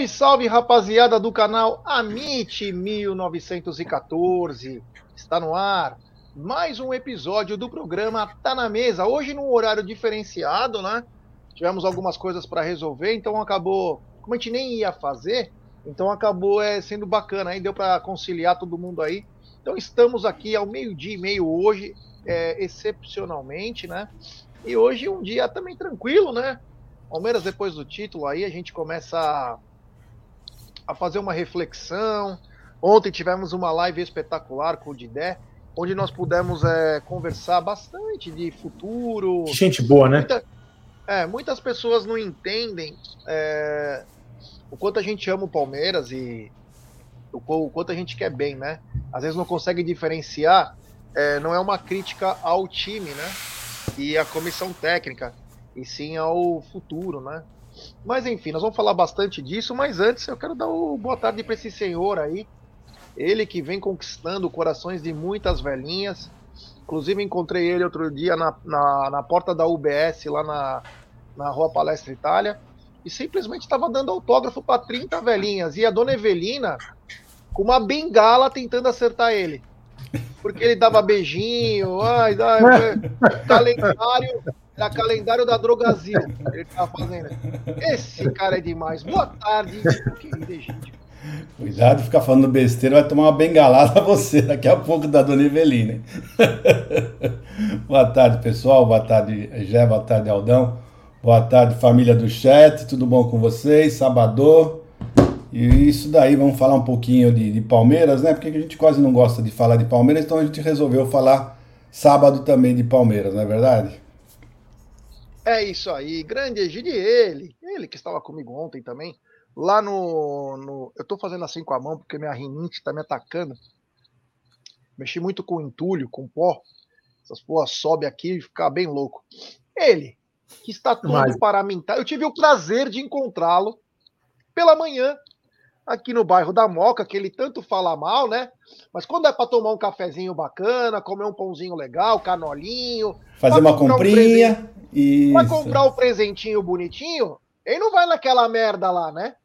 Salve, salve, rapaziada do canal Amit 1914. Está no ar mais um episódio do programa Tá na Mesa. Hoje num horário diferenciado, né? Tivemos algumas coisas para resolver, então acabou, como a gente nem ia fazer, então acabou é, sendo bacana, aí deu para conciliar todo mundo aí. Então estamos aqui ao meio-dia e meio hoje, é, excepcionalmente, né? E hoje um dia também tranquilo, né? Palmeiras depois do título aí a gente começa a, fazer uma reflexão. Ontem tivemos uma live espetacular com o Didé, onde nós pudemos é, conversar bastante de futuro. Gente boa, né? Muita, é, muitas pessoas não entendem é, o quanto a gente ama o Palmeiras e o, o, quanto a gente quer bem, né? Às vezes não consegue diferenciar, é, não é uma crítica ao time, né? E a comissão técnica, e sim ao futuro, né? Mas enfim, nós vamos falar bastante disso, mas antes eu quero dar o boa tarde para esse senhor aí, ele que vem conquistando corações de muitas velhinhas. Inclusive encontrei ele outro dia na, na, na porta da UBS, lá na, na Rua Palestra Itália, e simplesmente estava dando autógrafo para 30 velhinhas. E a dona Evelina com uma bengala tentando acertar ele. Porque ele dava beijinho, ai, ai, calendário, era calendário da Drogazil. Ele tava fazendo. Esse cara é demais. Boa tarde, querida gente. Cuidado, ficar falando besteira, vai tomar uma bengalada você daqui a pouco da Dona Evelina. boa tarde, pessoal. Boa tarde, Gé. Boa tarde, Aldão. Boa tarde, família do chat. Tudo bom com vocês? Sabador. E isso daí, vamos falar um pouquinho de, de, Palmeiras, né? Porque a gente quase não gosta de falar de Palmeiras, então a gente resolveu falar sábado também de Palmeiras, não é verdade? É isso aí, grande Egide, ele, ele que estava comigo ontem também, lá no, no, Eu tô fazendo assim com a mão porque minha rinite tá me atacando. Mexi muito com entulho, com pó. Essas porras sobe aqui e fica bem louco. Ele, que está tudo Mas... para mim. Tá? Eu tive o prazer de encontrá-lo pela manhã aqui no bairro da Moca, que ele tanto fala mal, né? Mas quando é para tomar um cafezinho bacana, comer um pãozinho legal, canolinho, fazer uma comprinha e para comprar o presentinho bonitinho, ele não vai naquela merda lá, né?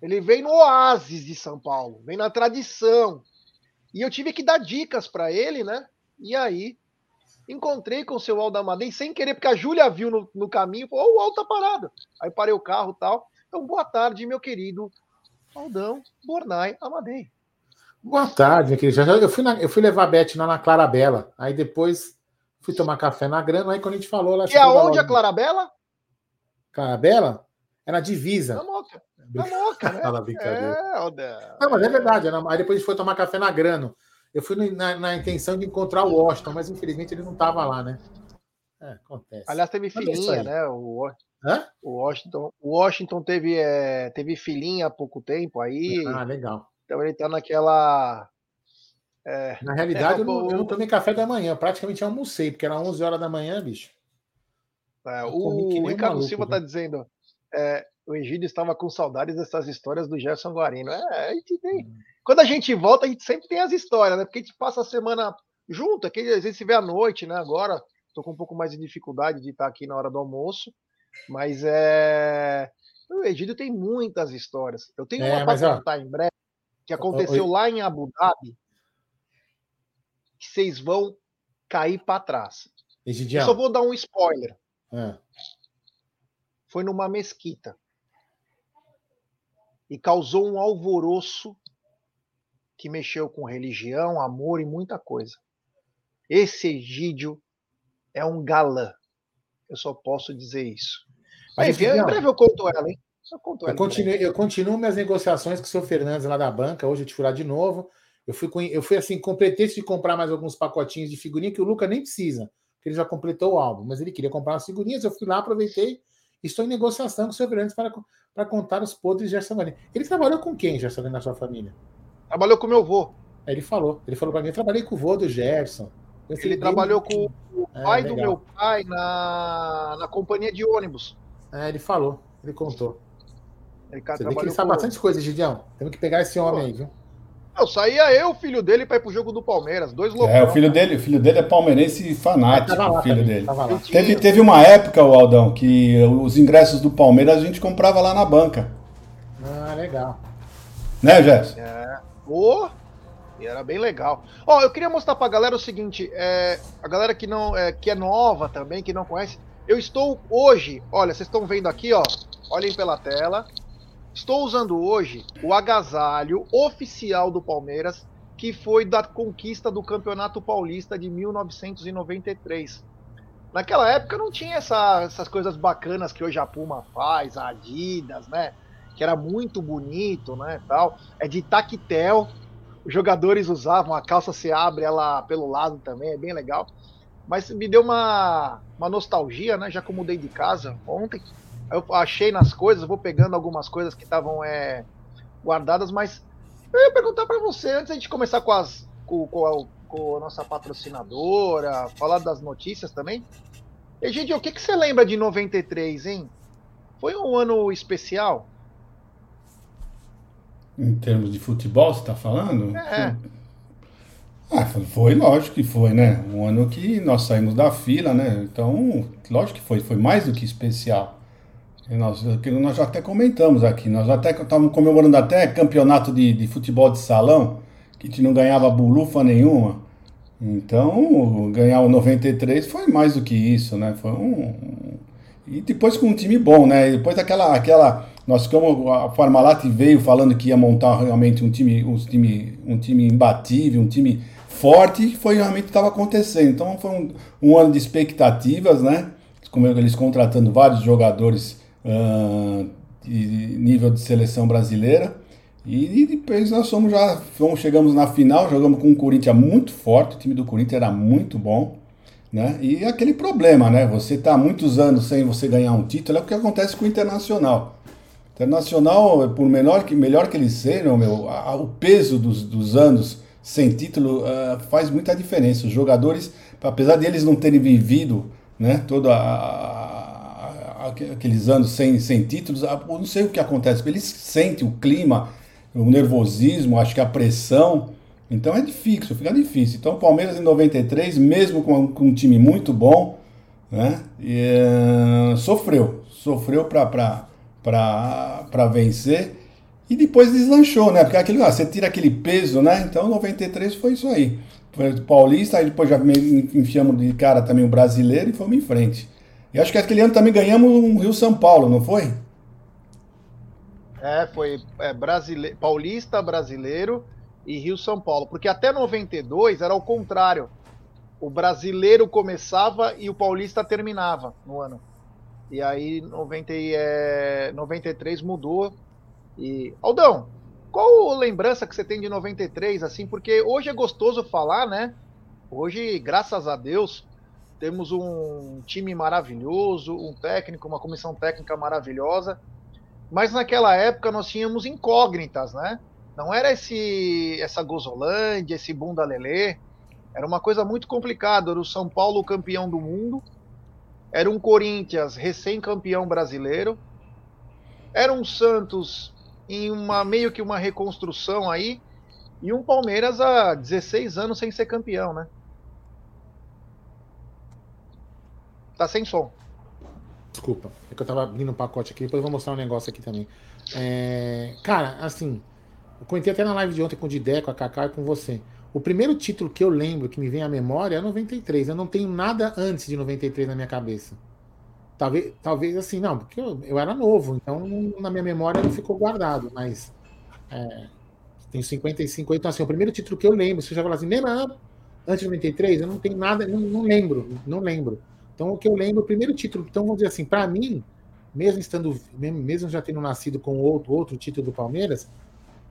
Ele vem no oásis de São Paulo, vem na tradição. E eu tive que dar dicas para ele, né? E aí encontrei com o seu Aldo Amadei sem querer, porque a Júlia viu no, no caminho, falou, oh, o Aldo tá parado. Aí parei o carro tal. Então, boa tarde, meu querido Aldão Bornai Amadei. Boa tarde, meu querido. Eu fui, na, eu fui levar a Beth lá na Clarabela. Aí depois fui tomar café na grana. Aí quando a gente falou lá. E aonde a Clarabela? Clarabela? É na divisa. Na Moca. Na Moca, né? Fala brincadeira. É, Não, mas é verdade. Aí depois a gente foi tomar café na grana. Eu fui na, na intenção de encontrar o Washington, mas infelizmente ele não estava lá, né? É, acontece. Aliás, teve é filhinha, né? O, Hã? O Washington, o Washington teve, é, teve filhinha há pouco tempo aí. Ah, legal. Então ele tá naquela. É, Na realidade, é, eu, não, eu, não, tomei café da manhã, praticamente almocei, porque era 11 horas da manhã, bicho. É, o Ricardo maluco, Silva está dizendo: é, o Egídio estava com saudades dessas histórias do Gerson Guarino. É, a gente tem. Hum. Quando a gente volta, a gente sempre tem as histórias, né? Porque a gente passa a semana junto, aqui, às vezes se vê à noite, né? Agora estou com um pouco mais de dificuldade de estar aqui na hora do almoço. Mas é. O Egídio tem muitas histórias. Eu tenho é, uma para contar em breve, que aconteceu lá em Abu Dhabi, que vocês vão cair para trás. Eu só vou dar um spoiler. É. Foi numa mesquita. E causou um alvoroço que mexeu com religião, amor e muita coisa. Esse Egídio é um galã. Eu só posso dizer isso. Mas, enfim, em breve eu conto ela, hein? Eu, conto ela eu, continuo, eu continuo minhas negociações com o seu Fernandes lá da banca. Hoje eu te furar de novo. Eu fui, com, eu fui assim, com pretexto de comprar mais alguns pacotinhos de figurinha que o Luca nem precisa, porque ele já completou o álbum, mas ele queria comprar umas figurinhas. Eu fui lá, aproveitei estou em negociação com o seu Fernandes para, para contar os podres de Gerson Guarino. Ele trabalhou com quem, Gerson, na sua família? Trabalhou com meu avô. ele falou. Ele falou para mim: eu trabalhei com o vô do Gerson. Ele trabalhou com o é, pai é, do meu pai na, na companhia de ônibus. É, ele falou, ele contou. Ele, cara, Você vê que ele sabe com... bastante coisa, Gideão. Temos que pegar esse homem Pô. aí, viu? Eu saía eu, o filho dele, para ir pro jogo do Palmeiras. Dois loucos. É, o filho dele, o filho dele é palmeirense fanático, o filho dele. Teve, teve uma época, o Aldão, que os ingressos do Palmeiras a gente comprava lá na banca. Ah, legal. Né, Gerson? É. Oh, e era bem legal. Ó, oh, eu queria mostrar pra galera o seguinte: é, a galera que não é, que é nova também, que não conhece. Eu estou hoje, olha, vocês estão vendo aqui, ó. Olhem pela tela. Estou usando hoje o agasalho oficial do Palmeiras, que foi da conquista do Campeonato Paulista de 1993. Naquela época não tinha essa, essas coisas bacanas que hoje a Puma faz, a Adidas, né? Que era muito bonito, né? Tal. É de tactel. Os jogadores usavam, a calça se abre ela pelo lado também, é bem legal. Mas me deu uma, uma nostalgia, né? Já que eu mudei de casa ontem eu achei nas coisas, vou pegando algumas coisas que estavam é, guardadas, mas eu ia perguntar para você, antes de começar com, as, com, com, a, com a nossa patrocinadora, falar das notícias também. E, gente, o que, que você lembra de 93, hein? Foi um ano especial? Em termos de futebol, você está falando? É. Ah, foi, lógico que foi, né? Um ano que nós saímos da fila, né? Então, lógico que foi, foi mais do que especial. Nós, nós já até comentamos aqui, nós até estávamos comemorando até campeonato de, de futebol de salão, que a gente não ganhava bulufa nenhuma. Então, ganhar o 93 foi mais do que isso, né? Foi um. E depois com um time bom, né? Depois daquela. Aquela, nós como a Parmalat veio falando que ia montar realmente um time, um time, um time imbatível, um time forte, foi realmente estava acontecendo. Então foi um, um ano de expectativas, né? Como eles contratando vários jogadores uh, de nível de seleção brasileira. E, depois nós fomos já fomos, chegamos na final, jogamos com um Corinthians muito forte, o time do Corinthians era muito bom. Né? E aquele problema, né? Você está muitos anos sem você ganhar um título, é o que acontece com o Internacional. Internacional, por melhor que, melhor que eles sejam, meu, a, o peso dos, dos anos sem título uh, faz muita diferença. Os jogadores, apesar de eles não terem vivido né, toda a, aqueles anos sem, sem títulos, eu não sei o que acontece, eles sentem o clima, o nervosismo, acho que a pressão. Então é difícil, fica difícil. Então o Palmeiras em 93, mesmo com, com um time muito bom, né, e, uh, sofreu, sofreu para vencer e depois deslanchou, né? Porque aquele, ah, você tira aquele peso, né? Então 93 foi isso aí. Foi o Paulista, aí depois já enfiamos de cara também o brasileiro e fomos em frente. E acho que aquele ano também ganhamos um Rio São Paulo, não foi? É, foi é, brasile... Paulista, Brasileiro e Rio São Paulo. Porque até 92 era o contrário. O brasileiro começava e o paulista terminava no ano. E aí 90, é, 93 mudou. E Aldão, qual lembrança que você tem de 93 assim? Porque hoje é gostoso falar, né? Hoje, graças a Deus, temos um time maravilhoso, um técnico, uma comissão técnica maravilhosa, mas naquela época nós tínhamos incógnitas, né? Não era esse essa Gozolândia, esse bunda lelê, era uma coisa muito complicada, era o São Paulo campeão do mundo, era um Corinthians recém-campeão brasileiro, era um Santos em uma meio que uma reconstrução aí, e um Palmeiras há 16 anos sem ser campeão, né? Tá sem som. Desculpa, é que eu tava abrindo um pacote aqui, depois eu vou mostrar um negócio aqui também. É, cara, assim, eu comentei até na live de ontem com o Didé, com a Kaká e com você. O primeiro título que eu lembro, que me vem à memória, é 93. Eu não tenho nada antes de 93 na minha cabeça. Talvez, talvez assim, não, porque eu, eu era novo, então na minha memória não ficou guardado, mas é, tenho 55, então assim, o primeiro título que eu lembro, você já falou assim, lembra antes de 93? Eu não tenho nada, não, não lembro, não lembro. Então, o que eu lembro, o primeiro título, então vamos dizer assim, para mim, mesmo estando, mesmo já tendo nascido com outro, outro título do Palmeiras,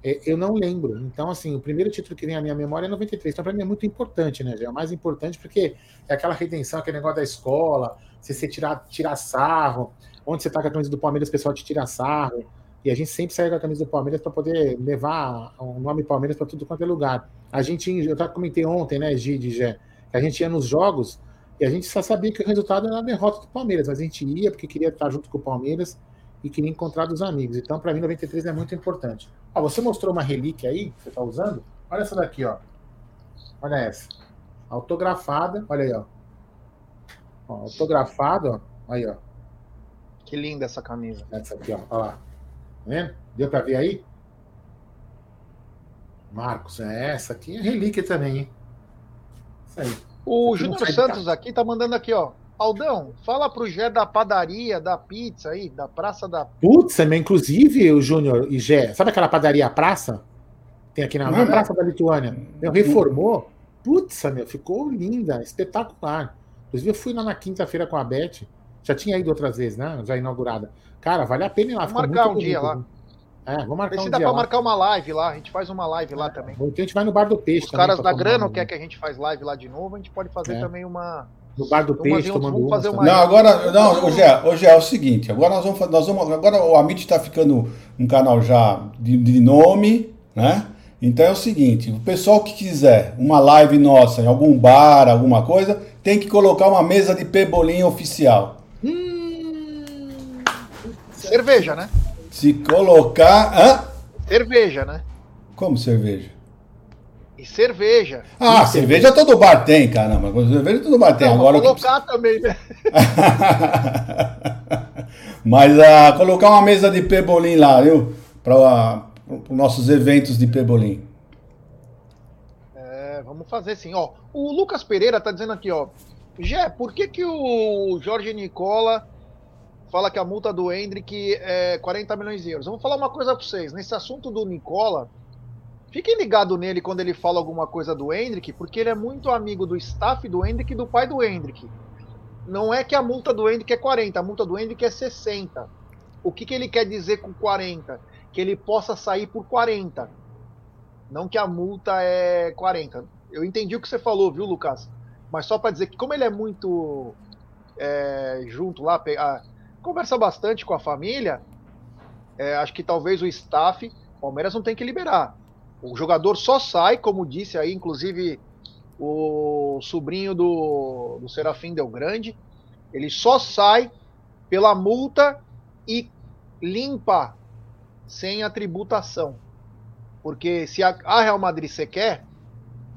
é, eu não lembro. Então, assim, o primeiro título que vem à minha memória é 93. Então, para mim é muito importante, né? É o mais importante porque é aquela redenção, aquele negócio da escola, se você tirar, tirar sarro, onde você tá com a camisa do Palmeiras, o pessoal te tira sarro. E a gente sempre sai com a camisa do Palmeiras para poder levar o nome Palmeiras para tudo quanto é lugar. A gente, eu até comentei ontem, né, Gide, Gé, que a gente ia nos jogos e a gente só sabia que o resultado era a derrota do Palmeiras, mas a gente ia porque queria estar junto com o Palmeiras e queria encontrar dos amigos. Então, para mim, 93 é muito importante. Ó, você mostrou uma relíquia aí que você está usando? Olha essa daqui, ó. Olha essa. Autografada. Olha aí, ó. ó autografado, ó. Aí, ó. Que linda essa camisa. Essa aqui, ó. Olha lá. vendo? Deu para ver aí? Marcos, é essa aqui é relíquia também, hein? Isso aí. O Júnior Santos aqui tá mandando aqui, ó. Aldão, fala pro Gé da padaria, da pizza aí, da Praça da. Putz, inclusive, o Júnior e Gé, sabe aquela padaria Praça? Tem aqui na, na Praça da Lituânia. Meu, reformou. Putz, meu, ficou linda, espetacular. Inclusive, eu fui lá na quinta-feira com a Beth. Já tinha ido outras vezes, né? Já inaugurada. Cara, vale a pena ir lá. Vamos marcar um bonito, dia lá. É, vamos marcar Vê se um dá dia pra lá. marcar uma live lá. A gente faz uma live lá é, também. Então a gente vai no Bar do Peixe. Os caras da Grana quer que a gente faz live lá de novo. A gente pode fazer é. também uma no bar do peixe, tomando fazer uma... Não, agora, não, hoje é, hoje é o seguinte, agora nós vamos, nós vamos agora o Amit está ficando um canal já de, de, nome, né? Então é o seguinte, o pessoal que quiser uma live nossa em algum bar, alguma coisa, tem que colocar uma mesa de pebolim oficial. Hum... Cerveja, né? Se colocar, hã? Cerveja, né? Como cerveja? E cerveja. Ah, e cerveja todo bar tem, caramba. Cerveja todo bar tem. Não, Agora colocar que... também, né? Mas uh, colocar uma mesa de pebolim lá, viu? Para uh, os nossos eventos de pebolim. É, vamos fazer sim. Ó, o Lucas Pereira tá dizendo aqui, ó. Jé, por que, que o Jorge Nicola fala que a multa do Hendrick é 40 milhões de euros? Vamos falar uma coisa para vocês. Nesse assunto do Nicola, Fiquem ligados nele quando ele fala alguma coisa do Hendrick, porque ele é muito amigo do staff do Hendrick e do pai do Hendrick. Não é que a multa do Hendrick é 40, a multa do Hendrick é 60. O que, que ele quer dizer com 40? Que ele possa sair por 40. Não que a multa é 40. Eu entendi o que você falou, viu, Lucas? Mas só para dizer que, como ele é muito é, junto lá, conversa bastante com a família, é, acho que talvez o staff, Palmeiras não tem que liberar. O jogador só sai, como disse aí, inclusive o sobrinho do, do Serafim Del Grande, ele só sai pela multa e limpa sem a tributação. Porque se a, a Real Madrid você quer,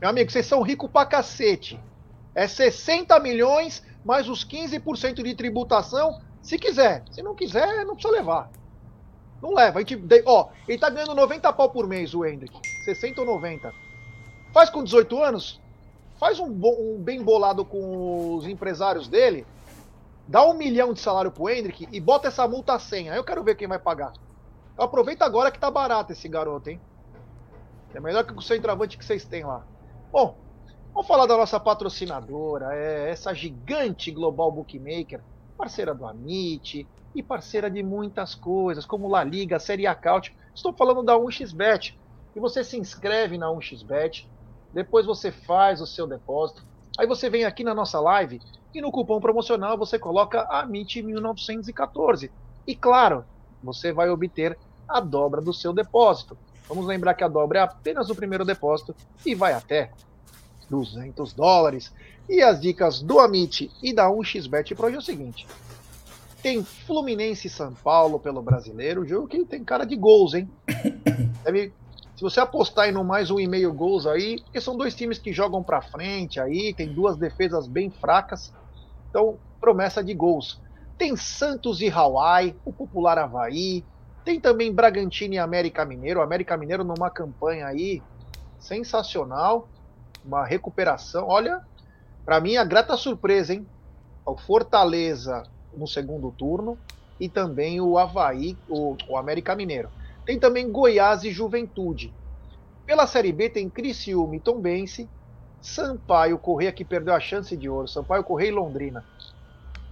meu amigo, vocês são ricos pra cacete. É 60 milhões mais os 15% de tributação, se quiser. Se não quiser, não precisa levar. Não leva. A gente, ó, ele tá ganhando 90 pau por mês, o Hendrick. 60 ou 90. Faz com 18 anos, faz um, um, bem bolado com os empresários dele, dá um milhão de salário pro Hendrick e bota essa multa a 100. Aí eu quero ver quem vai pagar. Então aproveita agora que tá barato esse garoto, hein? É melhor que o centroavante que vocês têm lá. Bom, vamos falar da nossa patrocinadora, é essa gigante global bookmaker, parceira do Amit e parceira de muitas coisas, como La Liga, Série A Couch. Estou falando da 1xBet e você se inscreve na 1xBet, depois você faz o seu depósito, aí você vem aqui na nossa live e no cupom promocional você coloca AMIT1914. E claro, você vai obter a dobra do seu depósito. Vamos lembrar que a dobra é apenas o primeiro depósito e vai até 200 dólares. E as dicas do Amit e da 1xBet para hoje é o seguinte: tem Fluminense e São Paulo pelo brasileiro, jogo que tem cara de gols, hein? Deve se você apostar em no mais um e meio gols aí, porque são dois times que jogam para frente aí, tem duas defesas bem fracas, então promessa de gols. Tem Santos e Hawaii, o popular Havaí, tem também Bragantino e América Mineiro, o América Mineiro numa campanha aí sensacional, uma recuperação. Olha, para mim a grata surpresa, hein? O Fortaleza no segundo turno e também o Havaí, o, o América Mineiro. Tem também Goiás e Juventude. Pela Série B tem Criciúma e Tombense, Sampaio Correia que perdeu a chance de ouro, Sampaio Correia e Londrina.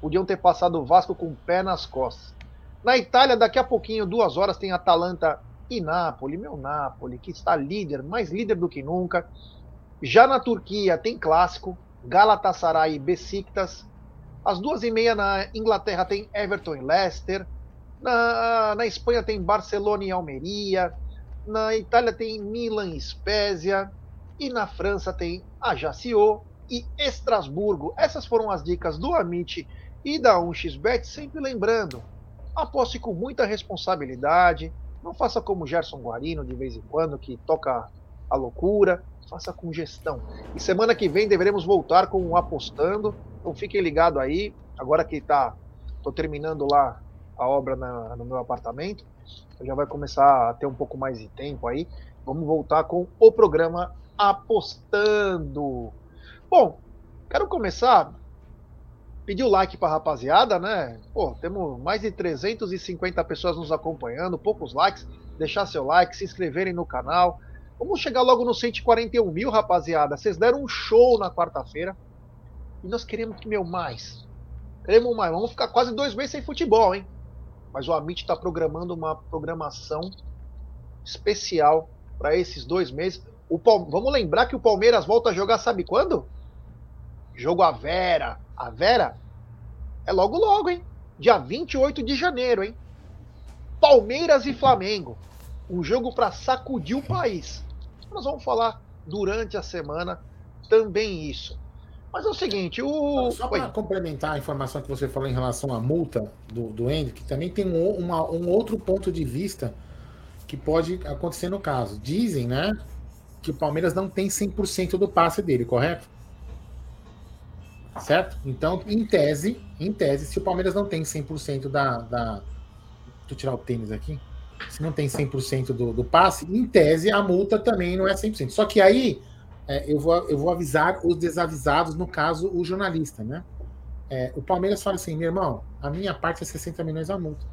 Podiam ter passado o Vasco com o pé nas costas. Na Itália, daqui a pouquinho, duas horas, tem Atalanta e Napoli, meu Napoli, que está líder, mais líder do que nunca. Já na Turquia tem clássico, Galatasaray e Besiktas. Às duas e meia na Inglaterra tem Everton e Leicester. Na, na Espanha tem Barcelona e Almeria. Na Itália tem Milan e Spezia. E na França tem Ajaccio e Estrasburgo. Essas foram as dicas do Amit e da 1xBet. Sempre lembrando, aposte com muita responsabilidade. Não faça como Gerson Guarino de vez em quando, que toca a loucura. Faça com gestão. E semana que vem deveremos voltar com o apostando. Então fiquem ligados aí. Agora que tá, tô terminando lá a obra na, no meu apartamento. Já vai começar a ter um pouco mais de tempo aí. Vamos voltar com o programa Apostando. Bom, quero começar pedir o like para a rapaziada, né? Pô, temos mais de 350 pessoas nos acompanhando, poucos likes. Deixar seu like, se inscreverem no canal. Vamos chegar logo no 141 mil, rapaziada. Vocês deram um show na quarta-feira. E nós queremos que, meu, mais. Queremos mais. Vamos ficar quase dois meses sem futebol, hein? Mas o Amit está programando uma programação especial para esses dois meses. O Vamos lembrar que o Palmeiras volta a jogar, sabe quando? Jogo a Vera. A Vera é logo logo, hein? Dia 28 de janeiro, hein? Palmeiras e Flamengo. Um jogo para sacudir o país. Nós vamos falar durante a semana também isso. Mas é o seguinte, o. Só para complementar a informação que você falou em relação à multa do, do Hendrick, também tem um, uma, um outro ponto de vista que pode acontecer no caso. Dizem, né, que o Palmeiras não tem 100% do passe dele, correto? Certo? Então, em tese, em tese, se o Palmeiras não tem 100% da, da. Deixa eu tirar o tênis aqui. Se não tem 100% do, do passe, em tese, a multa também não é 100%. Só que aí é, eu, vou, eu vou avisar os desavisados, no caso, o jornalista, né? É, o Palmeiras fala assim, meu irmão, a minha parte é 60 milhões a multa.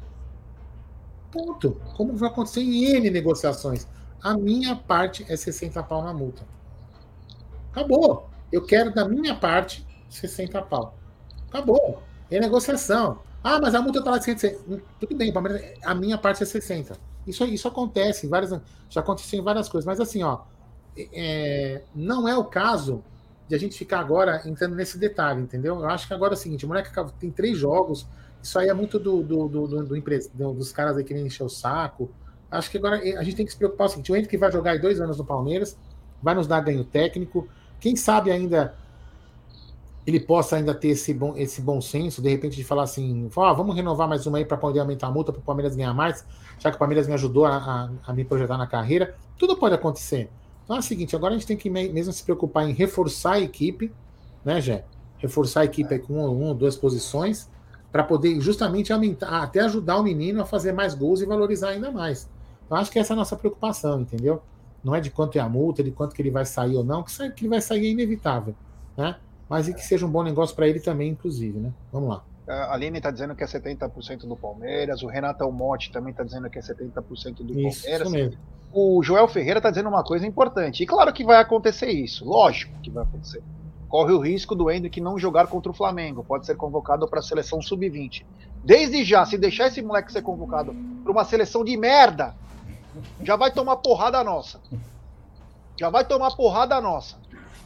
Ponto. Como vai acontecer em N negociações. A minha parte é 60 pau na multa. Acabou. Eu quero da minha parte 60 pau. Acabou. É negociação. Ah, mas a multa tá lá de 160. Tudo bem, a minha parte é 60. Isso, isso acontece, várias, já aconteceu em várias coisas. Mas assim, ó, é, não é o caso de a gente ficar agora entrando nesse detalhe, entendeu? Eu acho que agora é o seguinte, o moleque tem três jogos, isso aí é muito do, do, do, do, do dos caras aí que nem encher o saco. Acho que agora a gente tem que se preocupar o seguinte, o Henrique que vai jogar dois anos no Palmeiras, vai nos dar ganho técnico, quem sabe ainda ele possa ainda ter esse bom, esse bom senso, de repente, de falar assim: ah, vamos renovar mais uma aí para poder aumentar a multa para o Palmeiras ganhar mais, já que o Palmeiras me ajudou a, a, a, me projetar na carreira. Tudo pode acontecer. Então é o seguinte, agora a gente tem que mesmo se preocupar em reforçar a equipe, né, Jé? Reforçar a equipe com uma, uma ou duas posições, para poder justamente aumentar, até ajudar o menino a fazer mais gols e valorizar ainda mais. Então acho que essa é a nossa preocupação, entendeu? Não é de quanto é a multa, de quanto que ele vai sair ou não, que, sai, que ele vai sair é inevitável, né? Mas e que seja um bom negócio para ele também, inclusive, né? Vamos lá. A Aline está dizendo que é 70% do Palmeiras, o Renato Almote também está dizendo que é 70% do isso, Palmeiras. Isso mesmo o Joel Ferreira está dizendo uma coisa importante. E claro que vai acontecer isso, lógico que vai acontecer. Corre o risco do Hendrick não jogar contra o Flamengo, pode ser convocado para a seleção sub-20. Desde já, se deixar esse moleque ser convocado para uma seleção de merda, já vai tomar porrada nossa. Já vai tomar porrada nossa.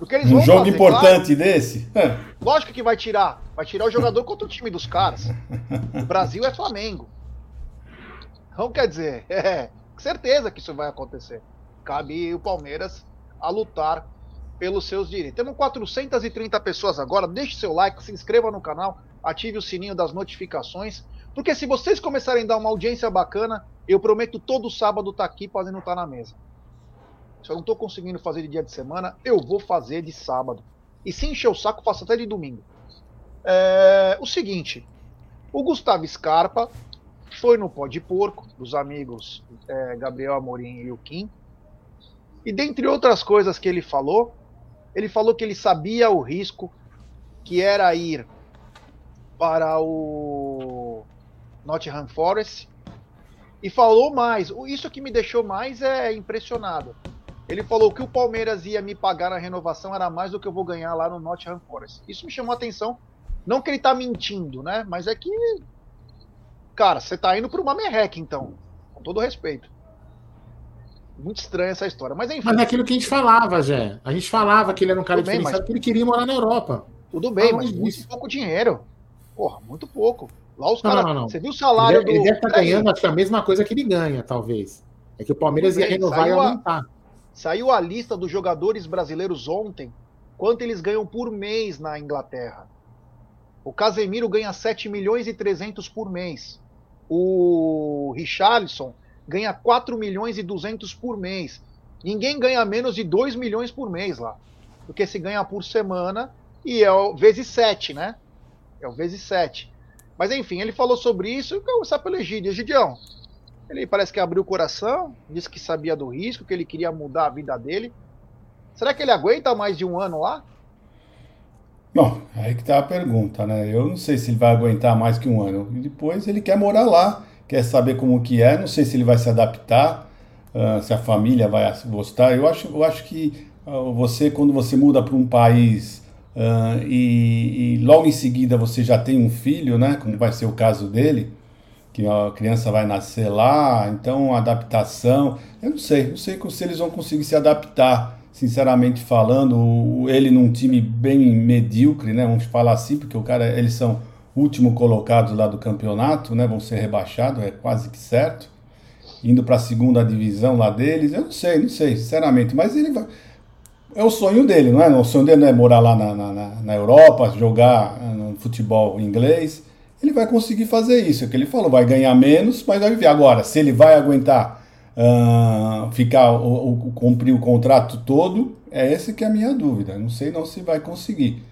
Porque eles um jogo fazer, importante claro, desse? É. Lógico que vai tirar. Vai tirar o jogador contra o time dos caras. O Brasil é Flamengo. Então quer dizer, é, certeza que isso vai acontecer. Cabe o Palmeiras a lutar pelos seus direitos. Temos 430 pessoas agora. Deixe seu like, se inscreva no canal, ative o sininho das notificações. Porque se vocês começarem a dar uma audiência bacana, eu prometo todo sábado estar tá aqui podendo estar tá na mesa. Se eu não estou conseguindo fazer de dia de semana, eu vou fazer de sábado. E se encher o saco, faço até de domingo. É, o seguinte, o Gustavo Scarpa foi no Pó de Porco, dos amigos é, Gabriel Amorim e o Kim. E dentre outras coisas que ele falou, ele falou que ele sabia o risco que era ir para o Nottingham Forest. E falou mais, isso que me deixou mais é impressionado. Ele falou que o Palmeiras ia me pagar na renovação era mais do que eu vou ganhar lá no Nottingham Forest. Isso me chamou a atenção. Não que ele tá mentindo, né? Mas é que Cara, você tá indo pra uma merreca, então. Com todo respeito. Muito estranha essa história. Mas enfim. Mas é aquilo que a gente falava, Jé. A gente falava que ele era um cara diferenciado, bem, mas... que ele queria morar na Europa. Tudo bem, mas muito pouco dinheiro. Porra, muito pouco. Lá os caras. Você viu o salário ele, do. Ele deve estar tá ganhando, acho que a mesma coisa que ele ganha, talvez. É que o Palmeiras ia renovar e aumentar. A, saiu a lista dos jogadores brasileiros ontem, quanto eles ganham por mês na Inglaterra. O Casemiro ganha 7 milhões e 300 por mês. O Richarlison ganha 4 milhões e 200 por mês. Ninguém ganha menos de 2 milhões por mês lá. Porque se ganha por semana e é o vezes 7, né? É o vezes 7. Mas enfim, ele falou sobre isso e eu pelo Egídio. Egidião, ele parece que abriu o coração, disse que sabia do risco, que ele queria mudar a vida dele. Será que ele aguenta mais de um ano lá? Bom, aí que tá a pergunta, né? Eu não sei se ele vai aguentar mais que um ano. E depois ele quer morar lá, quer saber como que é, não sei se ele vai se adaptar, uh, se a família vai gostar. Eu acho, eu acho que uh, você, quando você muda para um país uh, e, e, logo em seguida você já tem um filho, né? Como vai ser o caso dele, que a criança vai nascer lá, então adaptação. Eu não sei, não sei se eles vão conseguir se adaptar sinceramente falando, ele num time bem medíocre, né? Vamos falar assim, porque o cara, eles são último colocados lá do campeonato, né? Vão ser rebaixados, é quase que certo. Indo para a segunda divisão lá deles, eu não sei, não sei, sinceramente, mas ele vai. É o sonho dele, não é? O sonho dele não é morar lá na, na, na Europa, jogar ah, no futebol inglês. Ele vai conseguir fazer isso, é o que ele falou, vai ganhar menos, mas vai viver. Agora, se ele vai aguentar uh, ficar o, o, cumprir o contrato todo, é esse que é a minha dúvida. Não sei não se vai conseguir.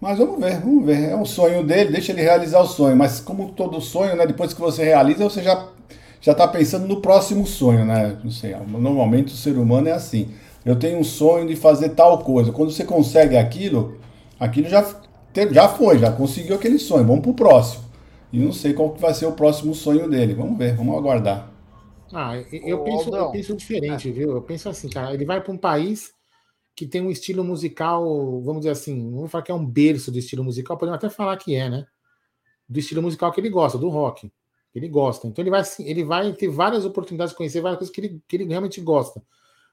Mas vamos ver, vamos ver. É o sonho dele, deixa ele realizar o sonho. Mas como todo sonho, né? Depois que você realiza, você já já está pensando no próximo sonho, né? Não sei. Normalmente o ser humano é assim. Eu tenho um sonho de fazer tal coisa. Quando você consegue aquilo, aquilo já já foi, já conseguiu aquele sonho. Vamos para o próximo. E não sei qual que vai ser o próximo sonho dele. Vamos ver, vamos aguardar. Ah, eu, penso, eu penso diferente, é. viu? Eu penso assim, cara, ele vai para um país que tem um estilo musical, vamos dizer assim, não vou falar que é um berço do estilo musical, podemos até falar que é, né? Do estilo musical que ele gosta, do rock. Que ele gosta. Então ele vai, ele vai ter várias oportunidades de conhecer várias coisas que ele, que ele realmente gosta.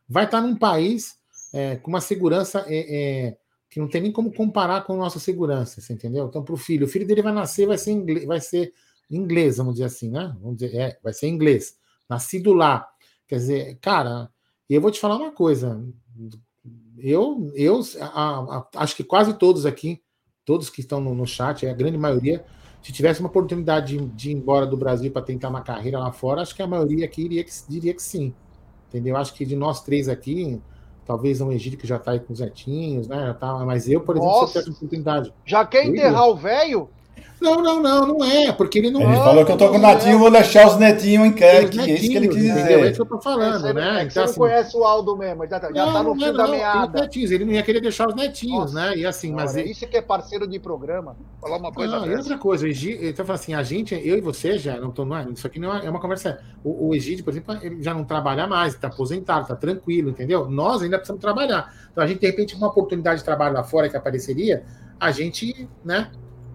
Vai estar num país é, com uma segurança é, é, que não tem nem como comparar com nossa segurança, você entendeu? Então, para o filho, o filho dele vai nascer, vai ser inglês, vai ser inglês, vamos dizer assim, né? Vamos dizer, é, vai ser inglês nascido lá. Quer dizer, cara, eu vou te falar uma coisa. Eu, eu a, a, acho que quase todos aqui, todos que estão no, no chat, a grande maioria, se tivesse uma oportunidade de, de ir embora do Brasil para tentar uma carreira lá fora, acho que a maioria aqui iria, diria que sim. Entendeu? Acho que de nós três aqui, talvez um Egídio que já está aí com os netinhos, né? Tá, mas eu, por exemplo, Nossa, se eu tivesse oportunidade. Já quer enterrar o velho? Não, não, não, não é, porque ele não. Ele falou que eu tô com o netinho, vou deixar os netinhos em casa, que é isso que ele quis dizer. É isso que eu tô falando, é, né? É então, você assim, não conhece o Aldo mesmo, já, tá, já não, tá no fim da meada. Netinhos, ele não ia querer deixar os netinhos, Nossa, né? E assim, mas. Isso que é parceiro de programa, falar uma coisa. Não, e outra coisa, então assim, a gente, eu e você já, não tô, não é, isso aqui não é, é uma conversa. O, o Egídio, por exemplo, ele já não trabalha mais, tá aposentado, tá tranquilo, entendeu? Nós ainda precisamos trabalhar. Então a gente, de repente, uma oportunidade de trabalho lá fora que apareceria, a gente, né,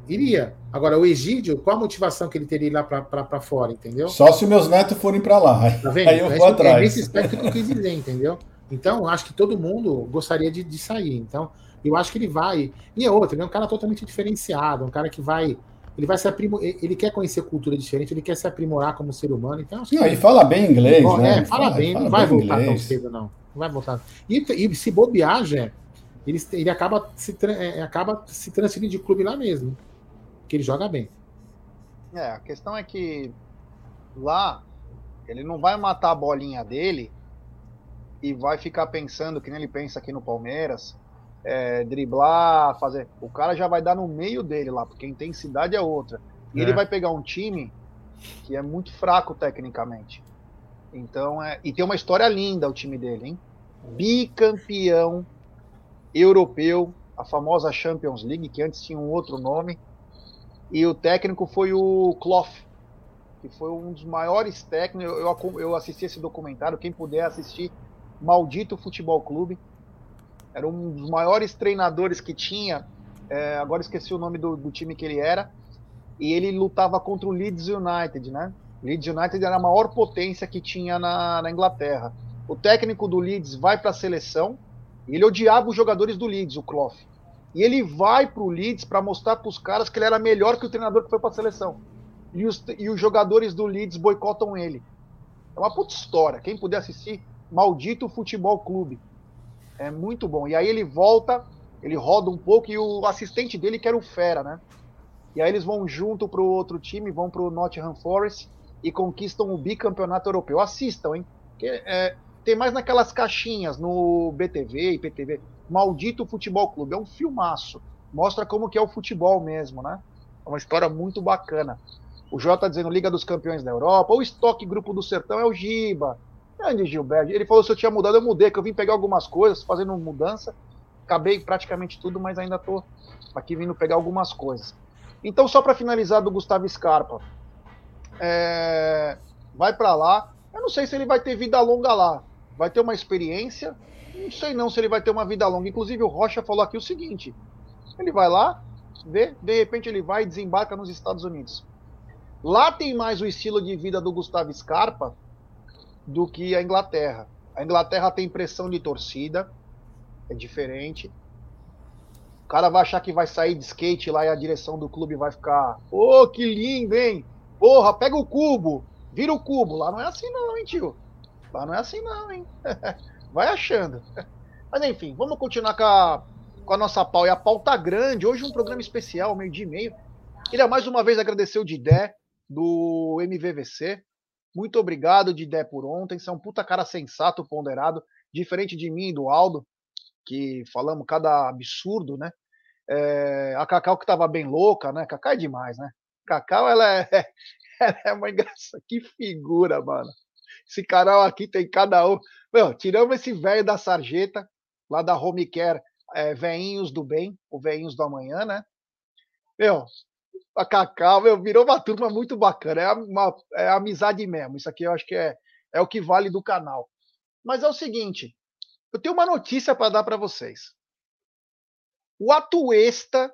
Iria. Agora, o Egídio, qual a motivação que ele teria ir lá para fora, entendeu? Só se meus netos forem para lá. Tá vendo? Aí eu vou é, atrás. É nesse aspecto que eu quis dizer, entendeu? Então, acho que todo mundo gostaria de, de sair. Então, eu acho que ele vai. E é outro, ele é um cara totalmente diferenciado, um cara que vai. Ele vai se aprimorar, ele quer conhecer cultura diferente, ele quer se aprimorar como ser humano. Então, não, que... e fala bem inglês, é, né? fala, fala bem, fala não vai bem voltar inglês. tão cedo, não. Não vai voltar. E, e se bobear, já, ele, ele acaba, se, é, acaba se transferindo de clube lá mesmo que ele joga bem. É, a questão é que lá ele não vai matar a bolinha dele e vai ficar pensando que nem ele pensa aqui no Palmeiras, é, driblar, fazer. O cara já vai dar no meio dele lá, porque a intensidade é outra. E é. ele vai pegar um time que é muito fraco tecnicamente. Então, é, e tem uma história linda o time dele, hein? Bicampeão europeu, a famosa Champions League, que antes tinha um outro nome. E o técnico foi o Clough, que foi um dos maiores técnicos. Eu, eu, eu assisti esse documentário, quem puder assistir, Maldito Futebol Clube. Era um dos maiores treinadores que tinha. É, agora esqueci o nome do, do, time que ele era. E ele lutava contra o Leeds United, né? Leeds United era a maior potência que tinha na, na Inglaterra. O técnico do Leeds vai para a seleção. E ele odiava os jogadores do Leeds, o Clough. E ele vai para o Leeds para mostrar para os caras que ele era melhor que o treinador que foi para a seleção. E os, e os jogadores do Leeds boicotam ele. É uma puta história. Quem puder assistir, Maldito Futebol Clube. É muito bom. E aí ele volta, ele roda um pouco e o assistente dele que era o Fera, né? E aí eles vão junto para o outro time, vão para o Nottingham Forest e conquistam o bicampeonato europeu. Assistam, hein? Que, é, tem mais naquelas caixinhas no BTV, IPTV. Maldito Futebol Clube. É um filmaço. Mostra como que é o futebol mesmo, né? uma história muito bacana. O Jota tá dizendo Liga dos Campeões da Europa, o estoque Grupo do Sertão é o Giba. Grande Gilberto. Ele falou se eu tinha mudado, eu mudei, que eu vim pegar algumas coisas, fazendo mudança. Acabei praticamente tudo, mas ainda tô aqui vindo pegar algumas coisas. Então, só para finalizar do Gustavo Scarpa, é... vai para lá. Eu não sei se ele vai ter vida longa lá. Vai ter uma experiência. Não sei não se ele vai ter uma vida longa. Inclusive, o Rocha falou aqui o seguinte: ele vai lá, vê, de repente ele vai e desembarca nos Estados Unidos. Lá tem mais o estilo de vida do Gustavo Scarpa do que a Inglaterra. A Inglaterra tem pressão de torcida, é diferente. O cara vai achar que vai sair de skate lá e a direção do clube vai ficar, ô, oh, que lindo, hein? Porra, pega o cubo, vira o cubo. Lá não é assim não, hein, tio? Lá não é assim não, hein? vai achando. Mas enfim, vamos continuar com a, com a nossa pau. E a pau tá grande. Hoje um programa especial, meio dia e meio. Queria mais uma vez agradecer o Didé, do MVVC. Muito obrigado, Didé, por ontem. Você é um puta cara sensato, ponderado, diferente de mim e do Aldo, que falamos cada absurdo, né? É, a Cacau que tava bem louca, né? Cacau é demais, né? Cacau, ela é, ela é uma engraçada. Que figura, mano. Esse canal aqui tem cada um. Meu, tiramos esse velho da sarjeta, lá da Home Care, é, Veinhos do Bem, o Veinhos do Amanhã, né? Meu, a Cacau, meu, virou uma turma muito bacana. É, uma, é amizade mesmo. Isso aqui eu acho que é, é o que vale do canal. Mas é o seguinte, eu tenho uma notícia para dar para vocês. O Atuesta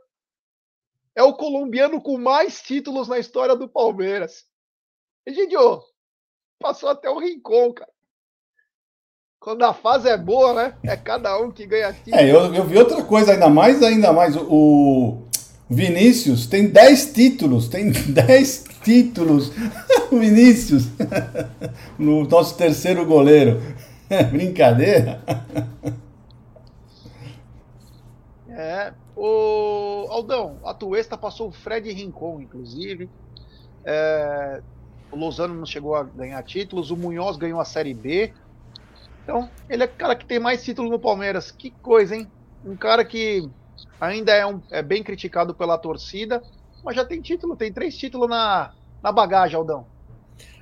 é o colombiano com mais títulos na história do Palmeiras. Egidio, passou até o Rincon, cara. Quando a fase é boa, né? É cada um que ganha título. É, eu, eu vi outra coisa ainda mais, ainda mais. O, Vinícius tem 10 títulos, tem 10 títulos. Vinícius, no nosso terceiro goleiro. Brincadeira. É, o Aldão, a Tuesta passou o Fred Rincon, inclusive. É, o Lozano não chegou a ganhar títulos, o Munhoz ganhou a Série B. Então, ele é o cara que tem mais títulos no Palmeiras. Que coisa, hein? Um cara que ainda é, um, é bem criticado pela torcida, mas já tem título, tem três títulos na, na bagagem, Aldão.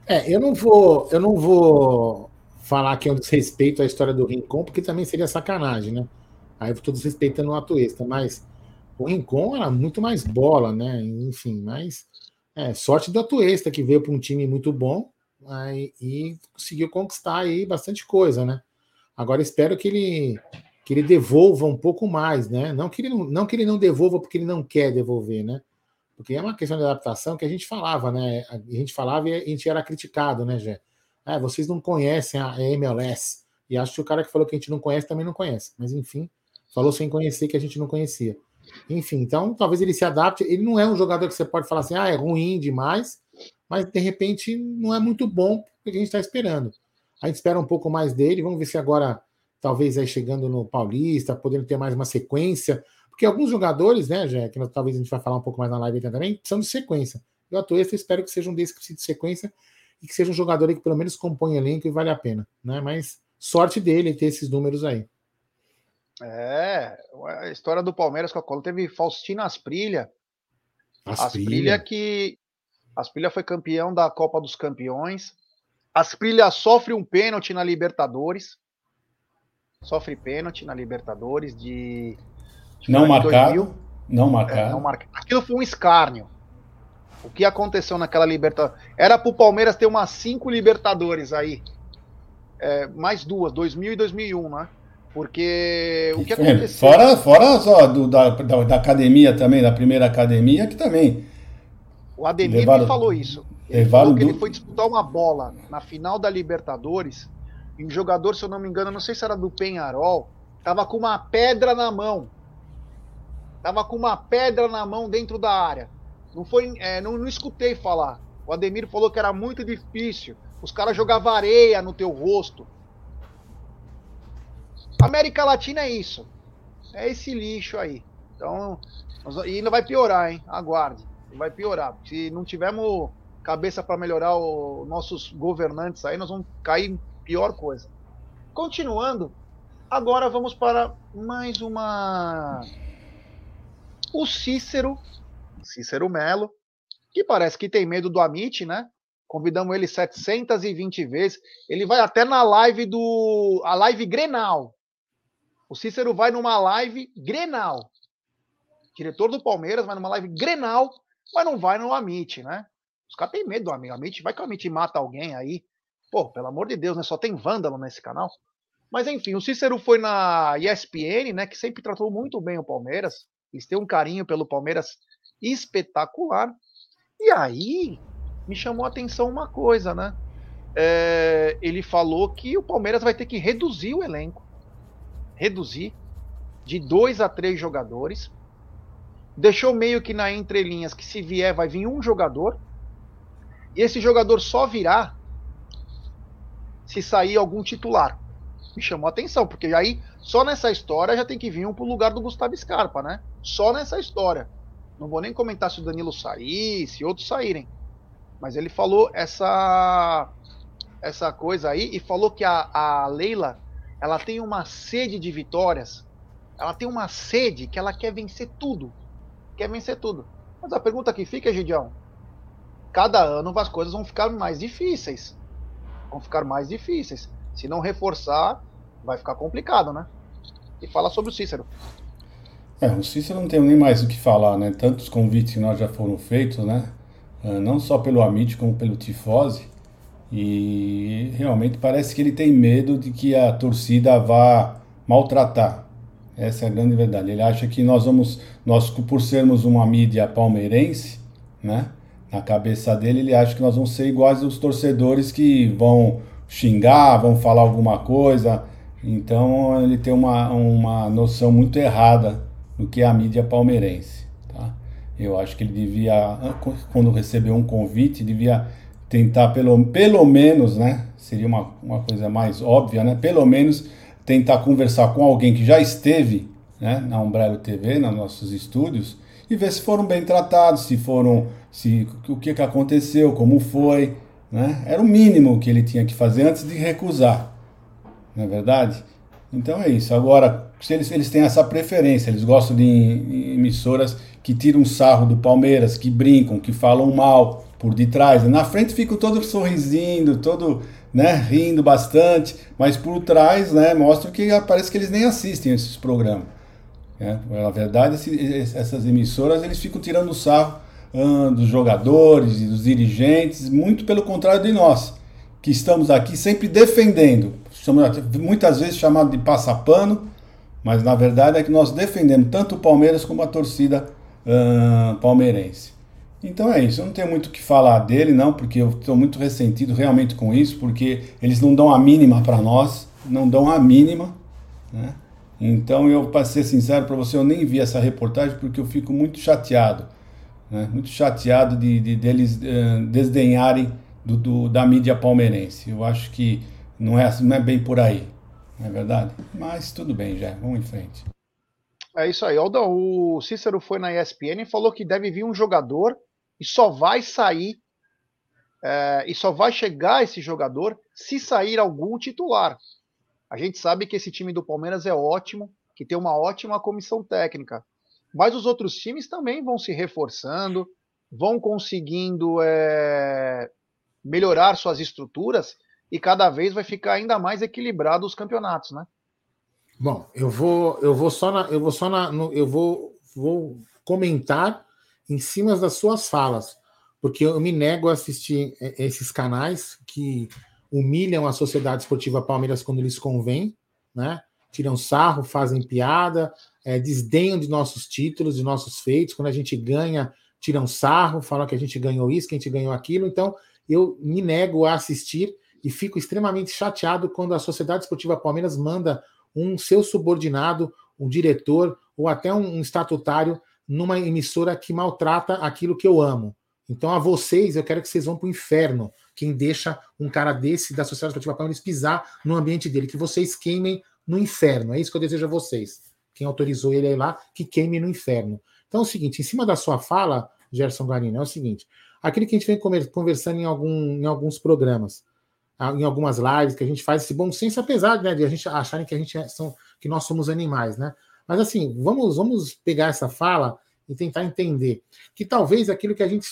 É, eu não vou, eu não vou falar que é um desrespeito à história do Rincon, porque também seria sacanagem, né? Aí eu estou desrespeitando o Atuesta, mas o Rincon era muito mais bola, né? Enfim, mas é, sorte do Atuesta, que veio para um time muito bom aí, e conseguiu conquistar aí bastante coisa, né? Agora espero que ele que ele devolva um pouco mais, né? Não que ele não, não que ele não devolva porque ele não quer devolver, né? Porque é uma questão de adaptação que a gente falava, né? A gente falava e a gente era criticado, né, Gé? É, vocês não conhecem a MLS. E acho que o cara que falou que a gente não conhece também não conhece. Mas enfim, falou sem conhecer que a gente não conhecia. Enfim, então talvez ele se adapte. Ele não é um jogador que você pode falar assim, ah, é ruim demais, mas de repente não é muito bom porque a gente está esperando. A gente espera um pouco mais dele. Vamos ver se agora talvez aí chegando no Paulista, podendo ter mais uma sequência, porque alguns jogadores, né, já, que talvez a gente vai falar um pouco mais na live também, são de sequência. Eu Atuesta espero que seja um desses que de sequência e que seja um jogador que pelo menos compõe elenco e vale a pena, né? Mas sorte dele ter esses números aí. É, a história do Palmeiras com a cola teve Faustino Asprilha. Asprilha. Asprilha que Asprilha foi campeão da Copa dos Campeões. Asprilha sofre um pênalti na Libertadores sofre pênalti na Libertadores de. de não marcado. Não marcado. É, não marcado. Aquilo foi um escárnio. O que aconteceu naquela Libertadores? Era pro Palmeiras ter umas cinco Libertadores aí. É, mais duas, 2000 e 2001, né? Porque o que aconteceu. Fora, fora só do, da, da, da, academia também, da primeira academia, que também. O Ademir levaram, falou isso. Ele falou que ele foi disputar uma bola na final da Libertadores e um jogador, se eu não me engano, não sei se era do Penharol, tava com uma pedra na mão. Tava com uma pedra na mão dentro da área. Não foi, é, não, não escutei falar. O Ademir falou que era muito difícil. Os caras jogavam areia no teu rosto. América Latina é isso. É esse lixo aí. Então, e ainda vai piorar, hein? Aguarde. Vai piorar. Se não tivermos cabeça para melhorar os nossos governantes aí, nós vamos cair pior coisa. Continuando, agora vamos para mais uma. O Cícero Cícero Melo, que parece que tem medo do Amit, né? Convidamos ele 720 vezes. Ele vai até na live do. A live Grenal. O Cícero vai numa live Grenal. Diretor do Palmeiras vai numa live Grenal, mas não vai no Amit, né? Os caras têm medo do Amit. Vai que o Amit mata alguém aí. Pô, pelo amor de Deus, né? Só tem vândalo nesse canal. Mas enfim, o Cícero foi na ESPN, né? Que sempre tratou muito bem o Palmeiras. Eles têm um carinho pelo Palmeiras espetacular. E aí, me chamou a atenção uma coisa, né? É, ele falou que o Palmeiras vai ter que reduzir o elenco. Reduzir de dois a três jogadores. Deixou meio que na entrelinhas que se vier vai vir um jogador. E esse jogador só virá se sair algum titular. Me chamou a atenção, porque aí só nessa história já tem que vir um pro lugar do Gustavo Scarpa, né? Só nessa história. Não vou nem comentar se o Danilo sair, se outros saírem. Mas ele falou essa essa coisa aí e falou que a, a Leila ela tem uma sede de vitórias. Ela tem uma sede que ela quer vencer tudo. Quer vencer tudo. Mas a pergunta que fica, Gidião, cada ano as coisas vão ficar mais difíceis. Vão ficar mais difíceis. Se não reforçar, vai ficar complicado, né? E fala sobre o Cícero. É, o Cícero não tem nem mais o que falar, né? Tantos convites que nós já foram feitos, né? Ah, não só pelo Amit, como pelo Tifose. E realmente parece que ele tem medo de que a torcida vá maltratar. Essa é a grande verdade. Ele acha que nós vamos, nós por sermos uma mídia palmeirense, né? Na cabeça dele, ele acha que nós vamos ser iguais aos torcedores que vão xingar, vão falar alguma coisa. Então ele tem uma, uma noção muito errada do que é a mídia palmeirense. Eu acho que ele devia, quando receber um convite, devia tentar pelo, pelo menos, né? Seria uma, uma coisa mais óbvia, né? Pelo menos tentar conversar com alguém que já esteve né, na Umbrello TV, nos nossos estúdios, e ver se foram bem tratados, se foram, se o que, que aconteceu, como foi, né? Era o mínimo que ele tinha que fazer antes de recusar, não é verdade? Então é isso. Agora, se eles, eles têm essa preferência, eles gostam de emissoras que tiram sarro do Palmeiras, que brincam, que falam mal por detrás. Na frente ficam todos sorrindo, todo né, rindo bastante, mas por trás né, mostram que parece que eles nem assistem esses programas. Né? Na verdade, essas emissoras eles ficam tirando sarro ah, dos jogadores e dos dirigentes, muito pelo contrário de nós, que estamos aqui sempre defendendo. Muitas vezes chamados de passapano, mas na verdade é que nós defendemos tanto o Palmeiras como a torcida uh, palmeirense. Então é isso, eu não tenho muito o que falar dele, não, porque eu estou muito ressentido realmente com isso, porque eles não dão a mínima para nós, não dão a mínima, né? Então eu, para ser sincero para você, eu nem vi essa reportagem porque eu fico muito chateado, né? muito chateado de, de deles uh, desdenharem do, do, da mídia palmeirense. Eu acho que não é, não é bem por aí, não é verdade? Mas tudo bem, já, vamos em frente. É isso aí. O Cícero foi na ESPN e falou que deve vir um jogador e só vai sair é, e só vai chegar esse jogador se sair algum titular. A gente sabe que esse time do Palmeiras é ótimo, que tem uma ótima comissão técnica, mas os outros times também vão se reforçando, vão conseguindo é, melhorar suas estruturas e cada vez vai ficar ainda mais equilibrado os campeonatos, né? Bom, eu vou, eu vou só na, eu vou só na, no, eu vou, vou comentar em cima das suas falas, porque eu me nego a assistir esses canais que humilham a Sociedade Esportiva Palmeiras quando lhes convém, né? Tiram sarro, fazem piada, é, desdenham de nossos títulos, de nossos feitos. Quando a gente ganha, tiram sarro, falam que a gente ganhou isso, que a gente ganhou aquilo. Então, eu me nego a assistir e fico extremamente chateado quando a Sociedade Esportiva Palmeiras manda um seu subordinado, um diretor ou até um, estatutário numa emissora que maltrata aquilo que eu amo. Então, a vocês, eu quero que vocês vão para o inferno. Quem deixa um cara desse da Sociedade Esportiva Palmeiras pisar no ambiente dele, que vocês queimem no inferno. É isso que eu desejo a vocês. Quem autorizou ele aí lá, que queime no inferno. Então é o seguinte, em cima da sua fala, Gerson Garino, é o seguinte: aquilo que a gente vem conversando em, algum, em alguns programas em algumas lives que a gente faz esse bom senso, apesar né, de a gente acharem que a gente é, são que nós somos animais, né? Mas assim, vamos vamos pegar essa fala e tentar entender que talvez aquilo que a gente.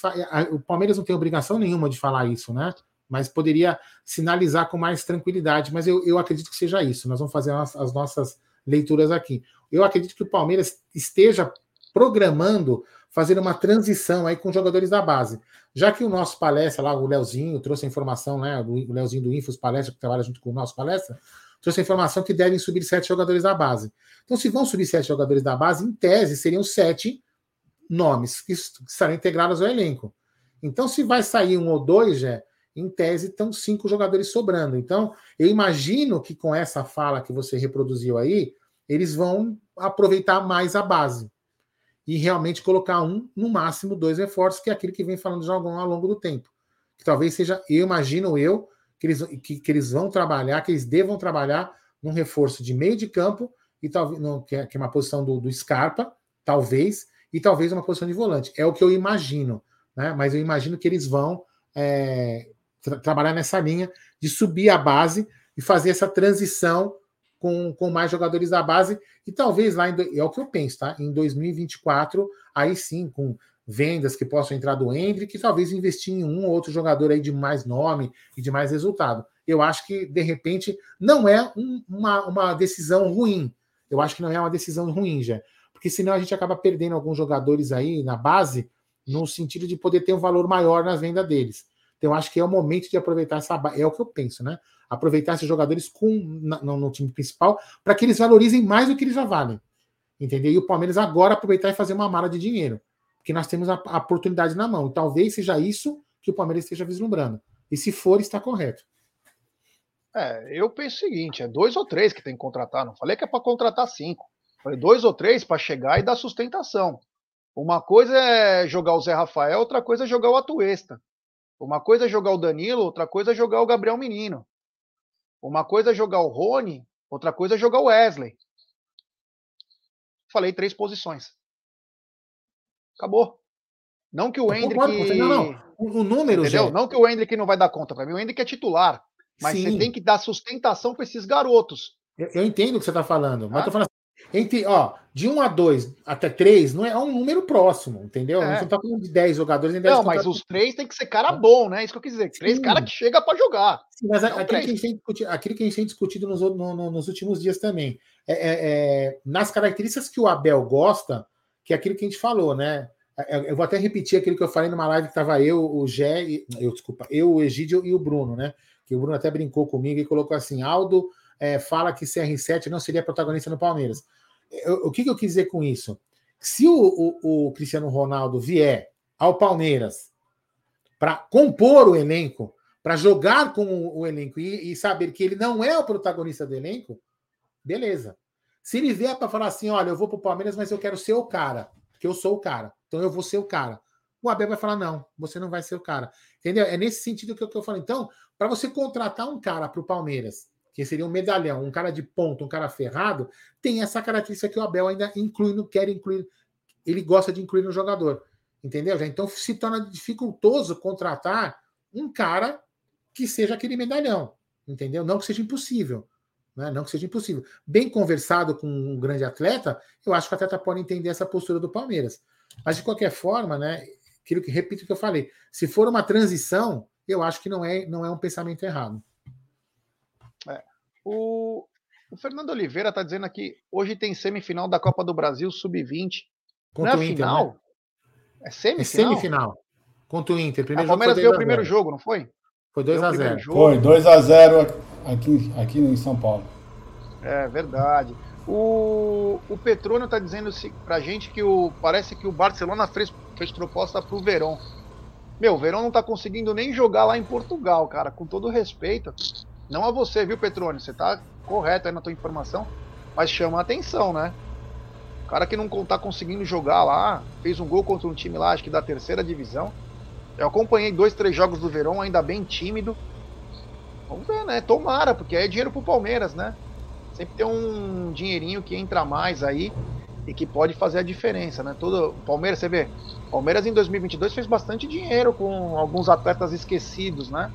O Palmeiras não tem obrigação nenhuma de falar isso, né? Mas poderia sinalizar com mais tranquilidade. Mas eu, eu acredito que seja isso. Nós vamos fazer as, as nossas leituras aqui. Eu acredito que o Palmeiras esteja programando fazer uma transição aí com jogadores da base. Já que o nosso palestra lá, o Leozinho, trouxe a informação, né? O Leozinho do Infos Palestra, que trabalha junto com o nosso palestra, trouxe a informação que devem subir sete jogadores da base. Então, se vão subir sete jogadores da base, em tese, seriam sete nomes que estarão integrados ao elenco. Então, se vai sair um ou dois, já, em tese, estão cinco jogadores sobrando. Então, eu imagino que com essa fala que você reproduziu aí, eles vão aproveitar mais a base e realmente colocar um, no máximo dois reforços, que é aquilo que vem falando já ao longo do tempo. Que talvez seja, eu imagino eu, que eles, que, que eles vão trabalhar, que eles devam trabalhar num reforço de meio de campo, e talvez que, é, que é uma posição do, do Scarpa, talvez, e talvez uma posição de volante. É o que eu imagino, né? Mas eu imagino que eles vão é, tra trabalhar nessa linha de subir a base e fazer essa transição com, com mais jogadores da base e talvez lá, em, é o que eu penso, tá? Em 2024, aí sim, com vendas que possam entrar do Hendrick, talvez investir em um ou outro jogador aí de mais nome e de mais resultado. Eu acho que, de repente, não é um, uma, uma decisão ruim. Eu acho que não é uma decisão ruim, já. Porque senão a gente acaba perdendo alguns jogadores aí na base, no sentido de poder ter um valor maior nas vendas deles. Então, acho que é o momento de aproveitar essa. É o que eu penso, né? aproveitar esses jogadores com, no, no time principal para que eles valorizem mais do que eles já valem. Entendeu? E o Palmeiras agora aproveitar e fazer uma mala de dinheiro. Porque nós temos a, a oportunidade na mão. E talvez seja isso que o Palmeiras esteja vislumbrando. E se for, está correto. É, eu penso o seguinte: é dois ou três que tem que contratar. Não falei que é para contratar cinco. Falei dois ou três para chegar e dar sustentação. Uma coisa é jogar o Zé Rafael, outra coisa é jogar o Atuesta. Uma coisa é jogar o Danilo, outra coisa é jogar o Gabriel Menino. Uma coisa é jogar o Rony, outra coisa é jogar o Wesley. Falei três posições. Acabou. Não que o Hendrick. Não, não. O número, entendeu? Não que o Hendrick não vai dar conta para mim. O Hendrick é titular. Mas Sim. você tem que dar sustentação para esses garotos. Eu, eu, entendo o que você está falando. Mas ah? tô falando entre, ó, de 1 a 2 até 3 não é, é um número próximo, entendeu? É. Não tá falando de 10 jogadores, nem 10 Não, mas os três tem que ser cara bom, né? Isso que eu quis dizer. Três caras que chega para jogar. Sim, mas aquilo que, a gente tem discutido, aquilo que a gente tem discutido nos, no, no, nos últimos dias também. É, é, é, nas características que o Abel gosta, que é aquilo que a gente falou, né? É, é, eu vou até repetir aquilo que eu falei numa live que tava eu, o Gé, eu, desculpa, eu, o Egídio e o Bruno, né? Que o Bruno até brincou comigo e colocou assim: Aldo fala que CR7 não seria protagonista no Palmeiras o que, que, eu quis dizer com isso? Se o, o, o Cristiano Ronaldo vier ao Palmeiras para compor o elenco, para jogar com o, o elenco e, e, saber que ele não é o protagonista do elenco, beleza. Se ele vier para falar assim, olha, eu vou para o Palmeiras, mas eu quero ser o cara, que eu sou o cara, então eu vou ser o cara. O Abel vai falar, não, você não vai ser o cara. Entendeu? É nesse sentido que eu, que eu falo. Então, para você contratar um cara para o Palmeiras que seria um medalhão, um cara de ponto, um cara ferrado, tem essa característica que o Abel ainda inclui, no, quer incluir, ele gosta de incluir no jogador. Entendeu? Então se torna dificultoso contratar um cara que seja aquele medalhão. Entendeu? Não que seja impossível. Né? Não que seja impossível. Bem conversado com um grande atleta, eu acho que o atleta pode entender essa postura do Palmeiras. Mas de qualquer forma, né? Aquilo que repito o que eu falei, se for uma transição, eu acho que não é, não é um pensamento errado. É. O, o, Fernando Oliveira está dizendo aqui, hoje tem semifinal da Copa do Brasil Sub-20. Não é a Inter, final? Né? É semifinal? É semifinal. Contra o Inter. Primeiro a Palmeiras ganhou o primeiro jogo, não foi? Foi 2x0. Foi 2x0 aqui, aqui em São Paulo. É verdade. O, o Petrônio está dizendo pra gente que o, parece que o Barcelona fez, fez proposta pro Verón. Meu, o Verón não tá conseguindo nem jogar lá em Portugal, cara. Com todo respeito. Não a você, viu, Petrone? Você tá correto aí na tua informação, mas chama a atenção, né? O cara que não tá conseguindo jogar lá, fez um gol contra um time lá, acho que da terceira divisão. Eu acompanhei dois, três jogos do Verão, ainda bem tímido. Vamos ver, né? Tomara, porque é dinheiro pro Palmeiras, né? Sempre tem um dinheirinho que entra mais aí e que pode fazer a diferença, né? Todo Palmeiras, você vê, Palmeiras em 2022 fez bastante dinheiro com alguns atletas esquecidos, né?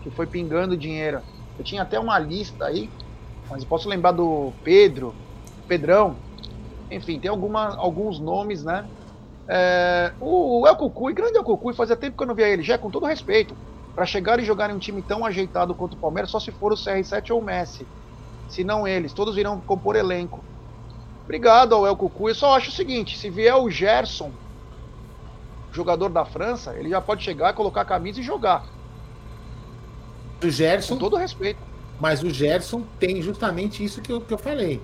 Que foi pingando dinheiro. Eu tinha até uma lista aí, mas posso lembrar do Pedro, Pedrão. Enfim, tem alguma, alguns nomes, né? É, o El Cucuy, grande El Cucuy, fazia tempo que eu não via ele, já com todo respeito. Para chegar e jogar em um time tão ajeitado quanto o Palmeiras, só se for o CR7 ou o Messi. Se não eles, todos irão compor elenco. Obrigado ao El Cucuy. Eu só acho o seguinte: se vier o Gerson, jogador da França, ele já pode chegar, colocar a camisa e jogar. O Gerson. Com todo respeito. Mas o Gerson tem justamente isso que eu, que eu falei.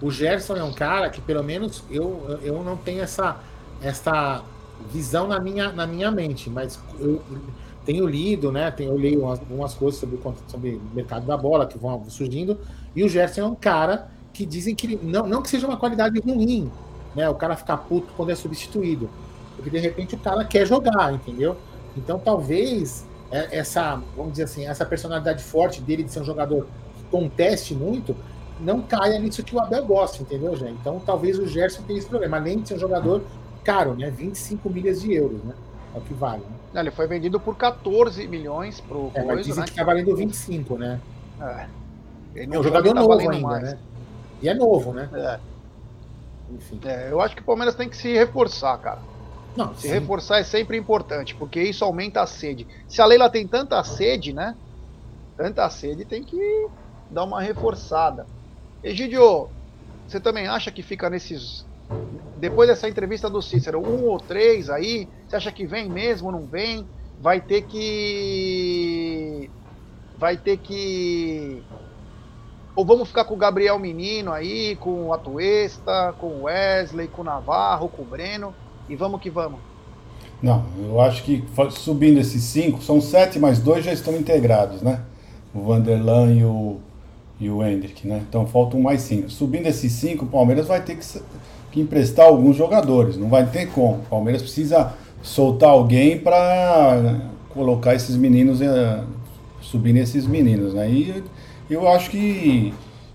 O Gerson é um cara que, pelo menos, eu, eu não tenho essa, essa visão na minha, na minha mente, mas eu tenho lido, né? Tenho lido algumas coisas sobre, sobre o mercado da bola que vão surgindo. E o Gerson é um cara que dizem que não, não que seja uma qualidade ruim, né? O cara ficar puto quando é substituído. Porque de repente o cara quer jogar, entendeu? Então talvez é, essa, vamos dizer assim, essa personalidade forte dele de ser um jogador que conteste muito, não caia nisso que o Abel gosta, entendeu, gente? Então talvez o Gerson tenha esse problema, além de ser um jogador caro, né? 25 milhas de euros, né? É o que vale. Né? Ele foi vendido por 14 milhões pro é, coisa, mas dizem né? que tá valendo 25, né? É. Ele é um jogador tá novo ainda, mais. né? E é novo, né? É. Enfim. É, eu acho que o Palmeiras tem que se reforçar, cara. Não, se sim. reforçar é sempre importante, porque isso aumenta a sede. Se a Leila tem tanta sede, né? Tanta sede, tem que dar uma reforçada. Egidio, você também acha que fica nesses. Depois dessa entrevista do Cícero, um ou três aí, você acha que vem mesmo, não vem? Vai ter que. Vai ter que. Ou vamos ficar com o Gabriel Menino aí, com o Atuesta, com o Wesley, com o Navarro, com o Breno e vamos que vamos. Não, eu acho que subindo esses cinco, são sete, mas dois já estão integrados, né? O Vanderlan e o, e o Hendrick, né? Então faltam mais cinco. Subindo esses cinco, o Palmeiras vai ter que, que emprestar alguns jogadores, não vai ter como. O Palmeiras precisa soltar alguém para colocar esses meninos, eh, subir nesses meninos, né? E eu acho que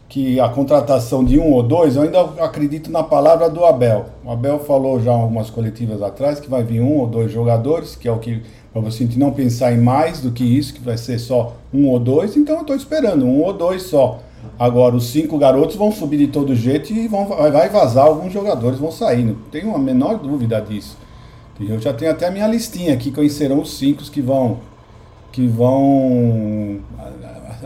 que a contratação de um ou dois, eu ainda acredito na palavra do Abel. O Abel falou já algumas coletivas atrás que vai vir um ou dois jogadores, que é o que para você não pensar em mais do que isso, que vai ser só um ou dois, então eu estou esperando um ou dois só. Agora, os cinco garotos vão subir de todo jeito e vão, vai vazar, alguns jogadores vão sair, não tenho a menor dúvida disso. Eu já tenho até a minha listinha aqui, quais serão os cinco que vão, que vão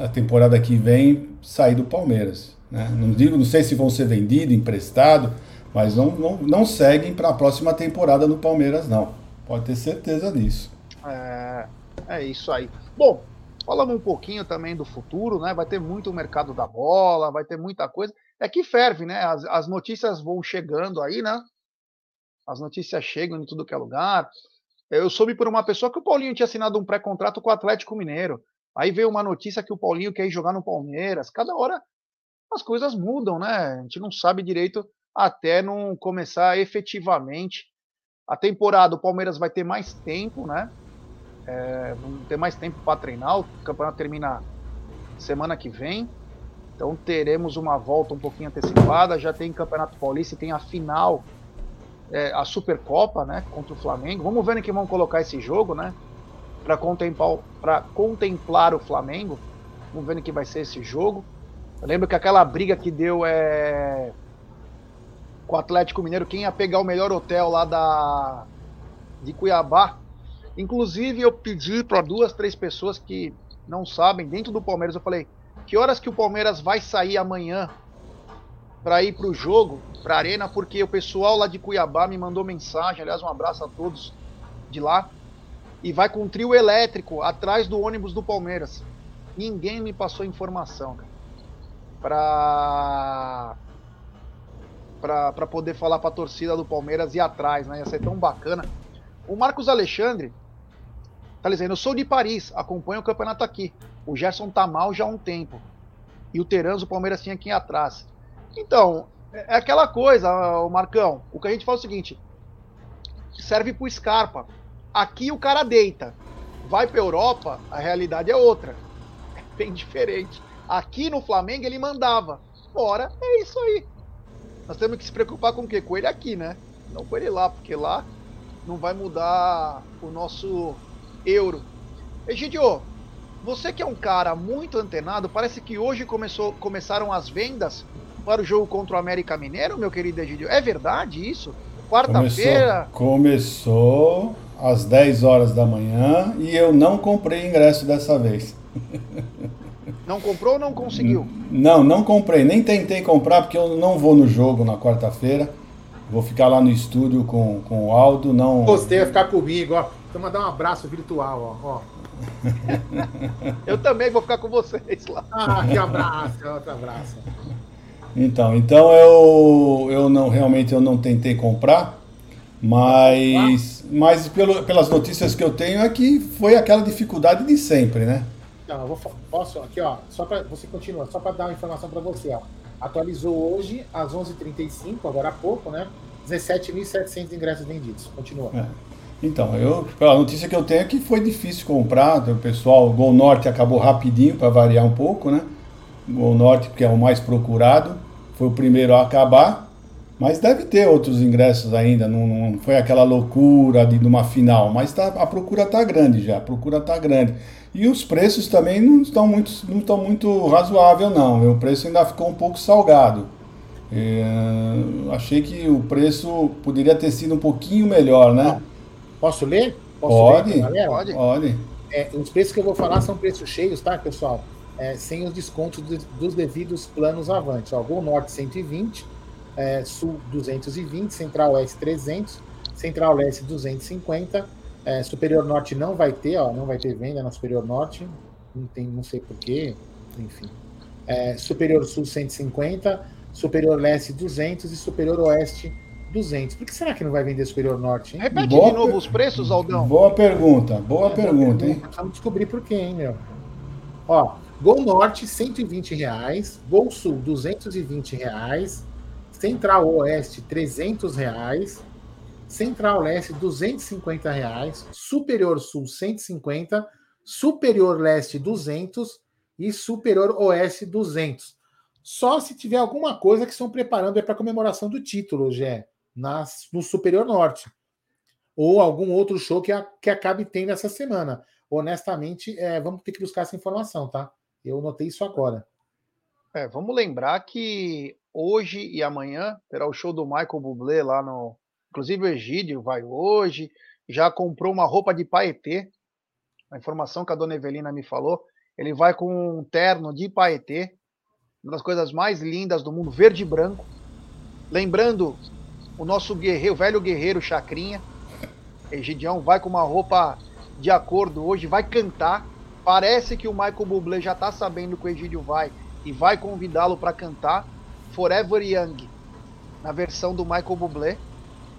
a temporada que vem sair do Palmeiras. Né? Não digo, não sei se vão ser vendidos, emprestados, mas não, não, não seguem para a próxima temporada no Palmeiras, não. Pode ter certeza disso. É, é isso aí. Bom, falamos um pouquinho também do futuro, né? Vai ter muito o mercado da bola, vai ter muita coisa. É que ferve, né? As, as notícias vão chegando aí, né? As notícias chegam em tudo que é lugar. Eu soube por uma pessoa que o Paulinho tinha assinado um pré-contrato com o Atlético Mineiro. Aí veio uma notícia que o Paulinho quer ir jogar no Palmeiras. Cada hora as coisas mudam, né? A gente não sabe direito até não começar efetivamente a temporada. O Palmeiras vai ter mais tempo, né? É, vamos ter mais tempo para treinar. O campeonato termina semana que vem. Então teremos uma volta um pouquinho antecipada. Já tem Campeonato Paulista tem a final, é, a Supercopa, né? Contra o Flamengo. Vamos ver em que vão colocar esse jogo, né? para contemplar, contemplar o Flamengo. Vamos ver no que vai ser esse jogo. Eu lembro que aquela briga que deu é, com o Atlético Mineiro, quem ia pegar o melhor hotel lá da de Cuiabá. Inclusive eu pedi para duas, três pessoas que não sabem, dentro do Palmeiras, eu falei: que horas que o Palmeiras vai sair amanhã para ir para o jogo, para a arena, porque o pessoal lá de Cuiabá me mandou mensagem. Aliás, um abraço a todos de lá e vai com um trio elétrico atrás do ônibus do Palmeiras. Ninguém me passou informação, para para poder falar para a torcida do Palmeiras ir atrás, né? Ia ser tão bacana. O Marcos Alexandre tá dizendo: "Eu sou de Paris, acompanho o campeonato aqui. O Gerson tá mal já há um tempo. E o Teranzo, o Palmeiras tinha aqui atrás." Então, é aquela coisa, o Marcão. O que a gente fala é o seguinte: serve pro Scarpa. Aqui o cara deita. Vai para Europa, a realidade é outra. É bem diferente. Aqui no Flamengo ele mandava. Ora, é isso aí. Nós temos que se preocupar com o quê? Com ele aqui, né? Não com ele lá, porque lá não vai mudar o nosso euro. Egidio, você que é um cara muito antenado, parece que hoje começou, começaram as vendas para o jogo contra o América Mineiro, meu querido Egidio. É verdade isso? Quarta-feira? Começou, começou às 10 horas da manhã e eu não comprei ingresso dessa vez. Não comprou ou não conseguiu? Não, não comprei. Nem tentei comprar porque eu não vou no jogo na quarta-feira. Vou ficar lá no estúdio com, com o Aldo. Não... Gostei, vai ficar comigo, ó. Então mandar um abraço virtual, ó. ó. eu também vou ficar com vocês lá. Ah, que abraço, outro abraço. Então, então eu, eu não realmente eu não tentei comprar, mas, mas pelo, pelas notícias que eu tenho é que foi aquela dificuldade de sempre, né? Não, eu vou, posso aqui, ó, só para você continuar, só para dar uma informação para você, ó. Atualizou hoje às 11h35, agora há pouco, né? 17.700 ingressos vendidos. Continua. É. Então, eu, a notícia que eu tenho é que foi difícil comprar. O pessoal, o Gol Norte acabou rapidinho para variar um pouco, né? O Gol Norte, que é o mais procurado, foi o primeiro a acabar. Mas deve ter outros ingressos ainda, não, não foi aquela loucura de uma final, mas tá, a procura está grande já, a procura está grande. E os preços também não estão muito, não estão muito razoável não, o preço ainda ficou um pouco salgado. É, achei que o preço poderia ter sido um pouquinho melhor, né? Posso ler? Posso pode, ler pode. pode. É, os preços que eu vou falar são preços cheios, tá, pessoal? É, sem os descontos de, dos devidos planos avante. Ó, Gol Norte 120, é, Sul 220, Central Oeste 300, Central Leste 250, é, Superior Norte não vai ter, ó, não vai ter venda na Superior Norte, não, tem, não sei porquê, enfim. É, Superior Sul 150, Superior Leste 200 e Superior Oeste 200. Por que será que não vai vender Superior Norte? Hein? Repete boa de novo os preços, Aldão. Boa pergunta, boa é, pergunta, hein? Vamos descobrir por quê, hein, meu? Ó, Gol Norte 120 reais, Gol Sul 220 reais, Central Oeste 300 reais, Central Leste 250 reais, Superior Sul 150, Superior Leste 200 e Superior Oeste 200. Só se tiver alguma coisa que estão preparando para comemoração do título, Gé, nas, no Superior Norte. Ou algum outro show que, a, que acabe tendo essa semana. Honestamente, é, vamos ter que buscar essa informação, tá? Eu notei isso agora. É, vamos lembrar que hoje e amanhã terá o show do Michael Bublé lá no. Inclusive o Egídio vai hoje, já comprou uma roupa de paetê. A informação que a dona Evelina me falou. Ele vai com um terno de paetê, uma das coisas mais lindas do mundo, verde e branco. Lembrando o nosso guerreiro, o velho guerreiro Chacrinha. Egidião vai com uma roupa de acordo hoje, vai cantar. Parece que o Michael Bublé já tá sabendo que o Egídio vai e vai convidá-lo para cantar Forever Young, na versão do Michael Bublé.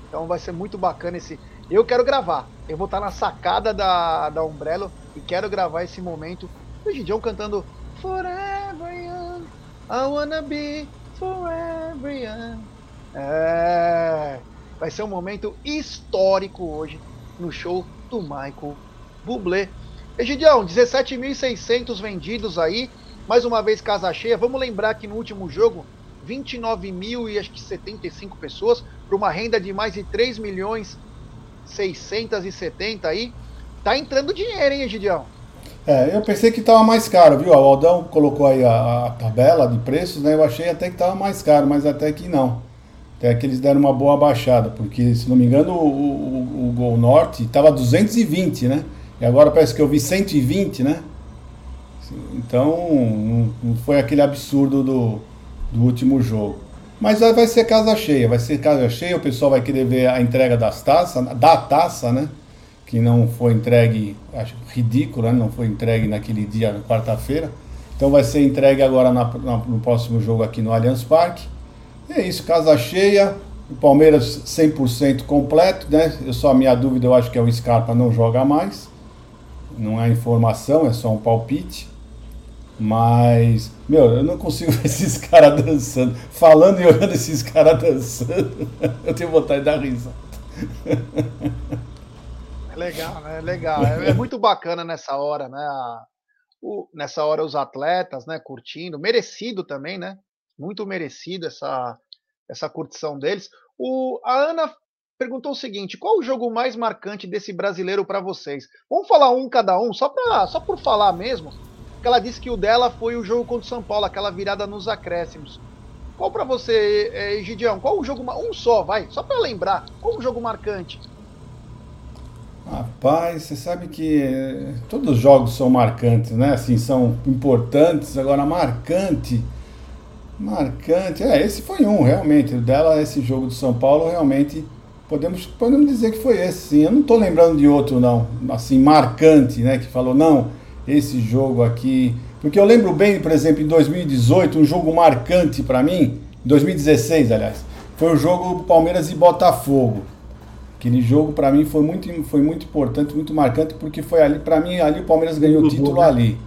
Então vai ser muito bacana esse. Eu quero gravar. Eu vou estar na sacada da, da Umbrella e quero gravar esse momento. O Gideon cantando Forever Young, I wanna be forever young. É, vai ser um momento histórico hoje no show do Michael Bublé. Egidião, 17.600 vendidos aí, mais uma vez casa cheia. Vamos lembrar que no último jogo, 29 mil e acho que 75 pessoas, para uma renda de mais de 3 milhões 670 aí. Tá entrando dinheiro, hein, Egidião? É, eu pensei que estava mais caro, viu? O Aldão colocou aí a, a, tabela de preços, né? Eu achei até que estava mais caro, mas até que não. Até que eles deram uma boa baixada, porque, se não me engano, o, o, o Gol Norte estava 220, né? E agora parece que eu vi 120, né? Então, não foi aquele absurdo do, do último jogo. Mas vai ser casa cheia, vai ser casa cheia, o pessoal vai querer ver a entrega das taças, da taça, né? Que não foi entregue, acho ridículo, né? Não foi entregue naquele dia, quarta-feira. Então vai ser entregue agora na, na, no próximo jogo aqui no Allianz Parque. É isso, casa cheia, o Palmeiras 100% completo, né? Eu só a minha dúvida, eu acho que é o Scarpa não joga mais. Não é informação, é só um palpite. Mas, meu, eu não consigo ver esses caras dançando. Falando e olhando esses caras dançando, eu tenho vontade de dar risada. É legal, né? É legal. É, é, muito bacana nessa hora, né? O, nessa hora os atletas, né, curtindo, merecido também, né? Muito merecido essa, essa curtição deles. O, a Ana perguntou o seguinte: qual o jogo mais marcante desse brasileiro para vocês? Vamos falar um cada um, só, pra, só por falar mesmo que ela disse que o dela foi o jogo contra o São Paulo, aquela virada nos acréscimos. Qual para você, é, Gideão? Qual o jogo um só, vai? Só para lembrar, qual o jogo marcante? Rapaz, você sabe que eh, todos os jogos são marcantes, né? Assim, são importantes. Agora, marcante, marcante. É, esse foi um, realmente. Dela, esse jogo do São Paulo, realmente podemos, podemos dizer que foi esse, sim. Eu não estou lembrando de outro, não. Assim, marcante, né? Que falou, não, esse jogo aqui. Porque eu lembro bem, por exemplo, em 2018, um jogo marcante para mim, 2016, aliás, foi o jogo Palmeiras e Botafogo. Aquele jogo para mim foi muito, foi muito importante, muito marcante, porque foi ali, para mim, ali o Palmeiras ganhou o título né? ali.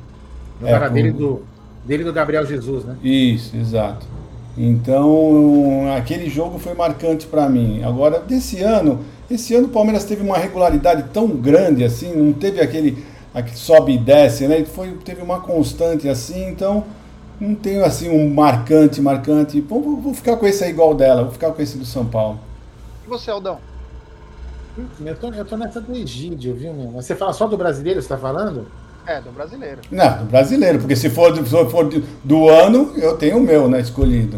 No é, dele, do, dele do Gabriel Jesus, né? Isso, exato. Então, aquele jogo foi marcante para mim. Agora, desse ano, esse ano o Palmeiras teve uma regularidade tão grande assim, não teve aquele, aquele sobe e desce, né? Foi, teve uma constante assim, então não tenho assim um marcante, marcante. Vou, vou ficar com esse aí igual dela, vou ficar com esse do São Paulo. E você, Aldão? Eu tô, eu tô nessa do Egídio, viu, meu? Você fala só do brasileiro, você tá falando? É, do brasileiro. Não, do brasileiro, porque se for, se for do ano, eu tenho o meu, né, escolhido.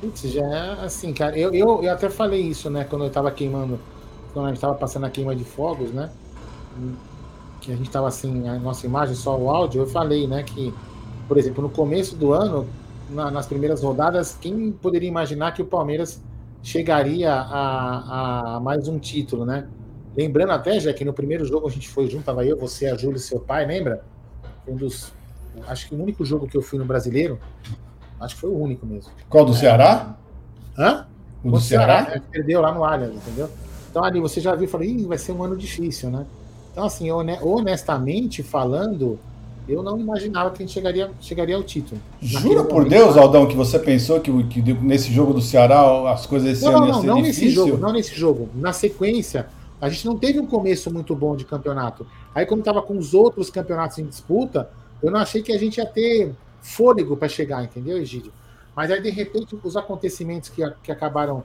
Putz, já é assim, cara. Eu, eu, eu até falei isso, né, quando eu tava queimando, quando a gente tava passando a queima de fogos, né? Que a gente tava assim, a nossa imagem, só o áudio, eu falei, né, que, por exemplo, no começo do ano, na, nas primeiras rodadas, quem poderia imaginar que o Palmeiras chegaria a, a mais um título, né? Lembrando até, já que no primeiro jogo a gente foi junto, tava eu, você, a Júlia e seu pai, lembra? Um dos. Acho que o único jogo que eu fui no brasileiro. Acho que foi o único mesmo. Qual do é, Ceará? Hã? O do Ceará? Ceará? Perdeu lá no Allianz, entendeu? Então ali você já viu e falou, Ih, vai ser um ano difícil, né? Então, assim, honestamente falando, eu não imaginava que a gente chegaria, chegaria ao título. Jura por Deus, Aldão, que você pensou que, que, nesse jogo do Ceará as coisas esse não, ano não, não, não nesse jogo, não nesse jogo. Na sequência, a gente não teve um começo muito bom de campeonato. Aí, como estava com os outros campeonatos em disputa, eu não achei que a gente ia ter fôlego para chegar, entendeu, Egídio? Mas aí, de repente, os acontecimentos que, que acabaram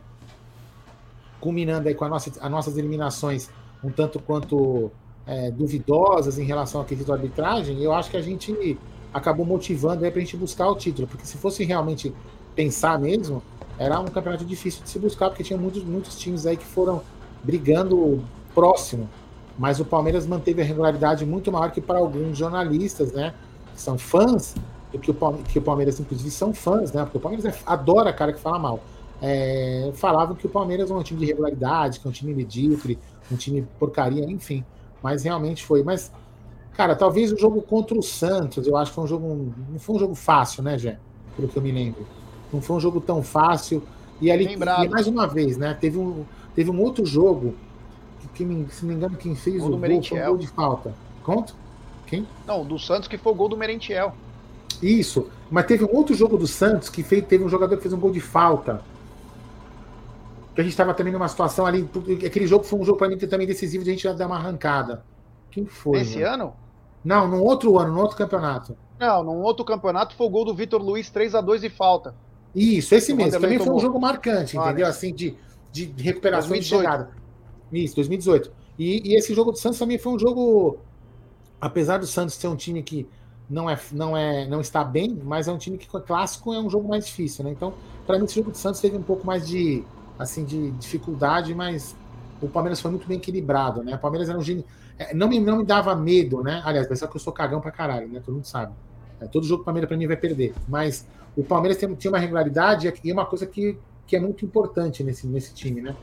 culminando aí com a nossa, as nossas eliminações um tanto quanto é, duvidosas em relação à questão da arbitragem, eu acho que a gente acabou motivando para a gente buscar o título, porque se fosse realmente pensar mesmo, era um campeonato difícil de se buscar, porque tinha muitos, muitos times aí que foram brigando próximo, mas o Palmeiras manteve a regularidade muito maior que para alguns jornalistas, né, que são fãs, do que o, Palmeiras, que o Palmeiras, inclusive, são fãs, né, porque o Palmeiras é, adora cara que fala mal. É, falavam que o Palmeiras é um time de regularidade, que é um time medíocre, um time porcaria, enfim. Mas realmente foi. Mas, cara, talvez o jogo contra o Santos, eu acho que foi um jogo. Não foi um jogo fácil, né, Jé? Pelo que eu me lembro. Não foi um jogo tão fácil. E ali, e mais uma vez, né? Teve um, teve um outro jogo que, que se não me engano, quem fez o, o gol foi um gol de falta. Conta? Quem? Não, do Santos que foi o gol do Merentiel. Isso. Mas teve um outro jogo do Santos que fez, teve um jogador que fez um gol de falta que a gente estava também numa situação ali. Aquele jogo foi um jogo para mim também decisivo de a gente dar uma arrancada. Quem foi? Esse ano? Não, num outro ano, num outro campeonato. Não, num outro campeonato foi o gol do Vitor Luiz 3 a 2 e falta. Isso, esse mesmo. Também foi um jogo marcante, entendeu? Assim, de, de recuperação 2018. de chegada. Isso, 2018. E, e, esse jogo do Santos também foi um jogo. Apesar do Santos ser um time que não é, não é, não está bem, mas é um time que clássico é um jogo mais difícil, né? Então, para mim, esse jogo do Santos teve um pouco mais de assim de dificuldade, mas o Palmeiras foi muito bem equilibrado, né? O Palmeiras era um gênio. É, não me, não me dava medo, né? Aliás, pensar que eu sou cagão pra caralho, né? Todo mundo sabe. É, todo jogo o Palmeiras pra mim vai perder. Mas o Palmeiras tem, tinha uma regularidade e uma coisa que, que é muito importante nesse, nesse time, né?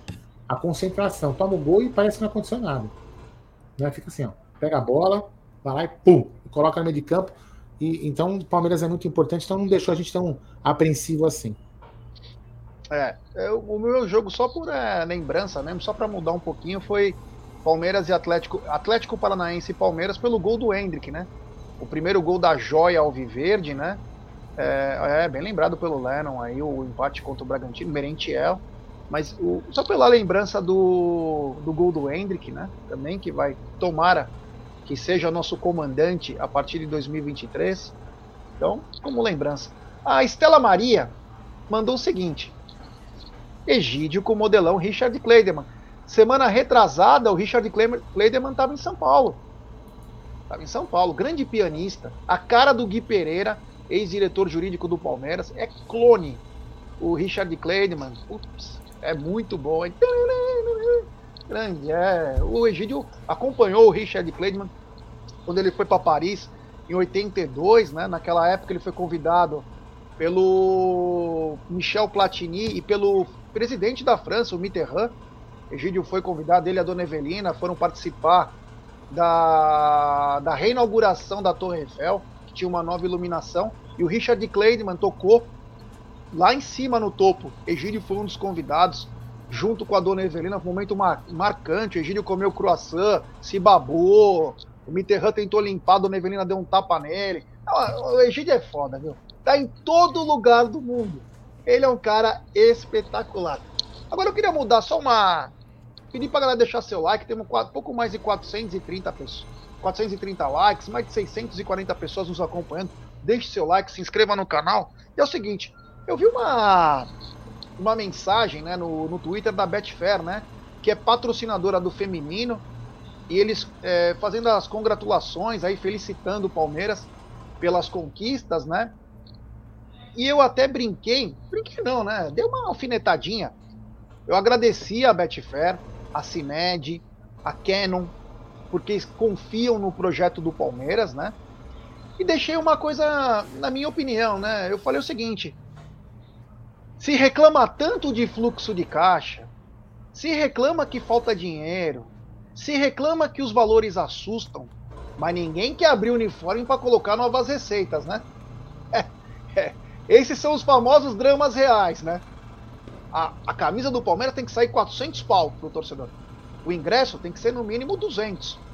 A concentração. Toma o gol e parece que não aconteceu nada. Né? Fica assim, ó. Pega a bola, vai lá e pum, coloca no meio de campo. E, então o Palmeiras é muito importante, então não deixou a gente tão apreensivo assim. É, eu, o meu jogo só por é, lembrança mesmo, só para mudar um pouquinho, foi Palmeiras e Atlético, Atlético Paranaense e Palmeiras pelo gol do Hendrick, né? O primeiro gol da joia Alviverde, né? É, é bem lembrado pelo Lennon aí, o empate contra o Bragantino, Merentiel. Mas o, só pela lembrança do, do gol do Hendrick, né? Também que vai, tomara que seja nosso comandante a partir de 2023. Então, como lembrança. A Estela Maria mandou o seguinte: Egídio com o modelão Richard Kleiderman. Semana retrasada, o Richard Kleiderman estava em São Paulo. Estava em São Paulo, grande pianista, a cara do Gui Pereira, ex-diretor jurídico do Palmeiras, é clone. O Richard Kleidemann, ups, é muito bom. É grande, é. O Egídio acompanhou o Richard Kleidemann quando ele foi para Paris em 82, né? Naquela época ele foi convidado pelo Michel Platini e pelo presidente da França, o Mitterrand. Egídio foi convidado, ele e a dona Evelina foram participar da, da reinauguração da Torre Eiffel, tinha uma nova iluminação, e o Richard Kleidemann tocou lá em cima no topo. Egídio foi um dos convidados, junto com a dona Evelina, um momento mar marcante. Egídio comeu croissant, se babou, o Mitterrand tentou limpar, a dona Evelina deu um tapa nele. O Egídio é foda, viu? Tá em todo lugar do mundo. Ele é um cara espetacular. Agora eu queria mudar só uma. Pedir pra galera deixar seu like. Temos pouco mais de 430 pessoas. 430 likes, mais de 640 pessoas nos acompanhando. Deixe seu like, se inscreva no canal. E é o seguinte, eu vi uma uma mensagem né, no, no Twitter da Betfair, né? Que é patrocinadora do feminino. E eles é, fazendo as congratulações aí, felicitando o Palmeiras pelas conquistas, né? E eu até brinquei, brinquei não, né? Dei uma alfinetadinha. Eu agradeci a Betfair, a CIMED, a Canon, porque confiam no projeto do Palmeiras, né? E deixei uma coisa, na minha opinião, né? Eu falei o seguinte: se reclama tanto de fluxo de caixa, se reclama que falta dinheiro, se reclama que os valores assustam, mas ninguém quer abrir o uniforme para colocar novas receitas, né? É, é. Esses são os famosos dramas reais, né? A, a camisa do Palmeiras tem que sair 400 pau pro torcedor. O ingresso tem que ser no mínimo 200.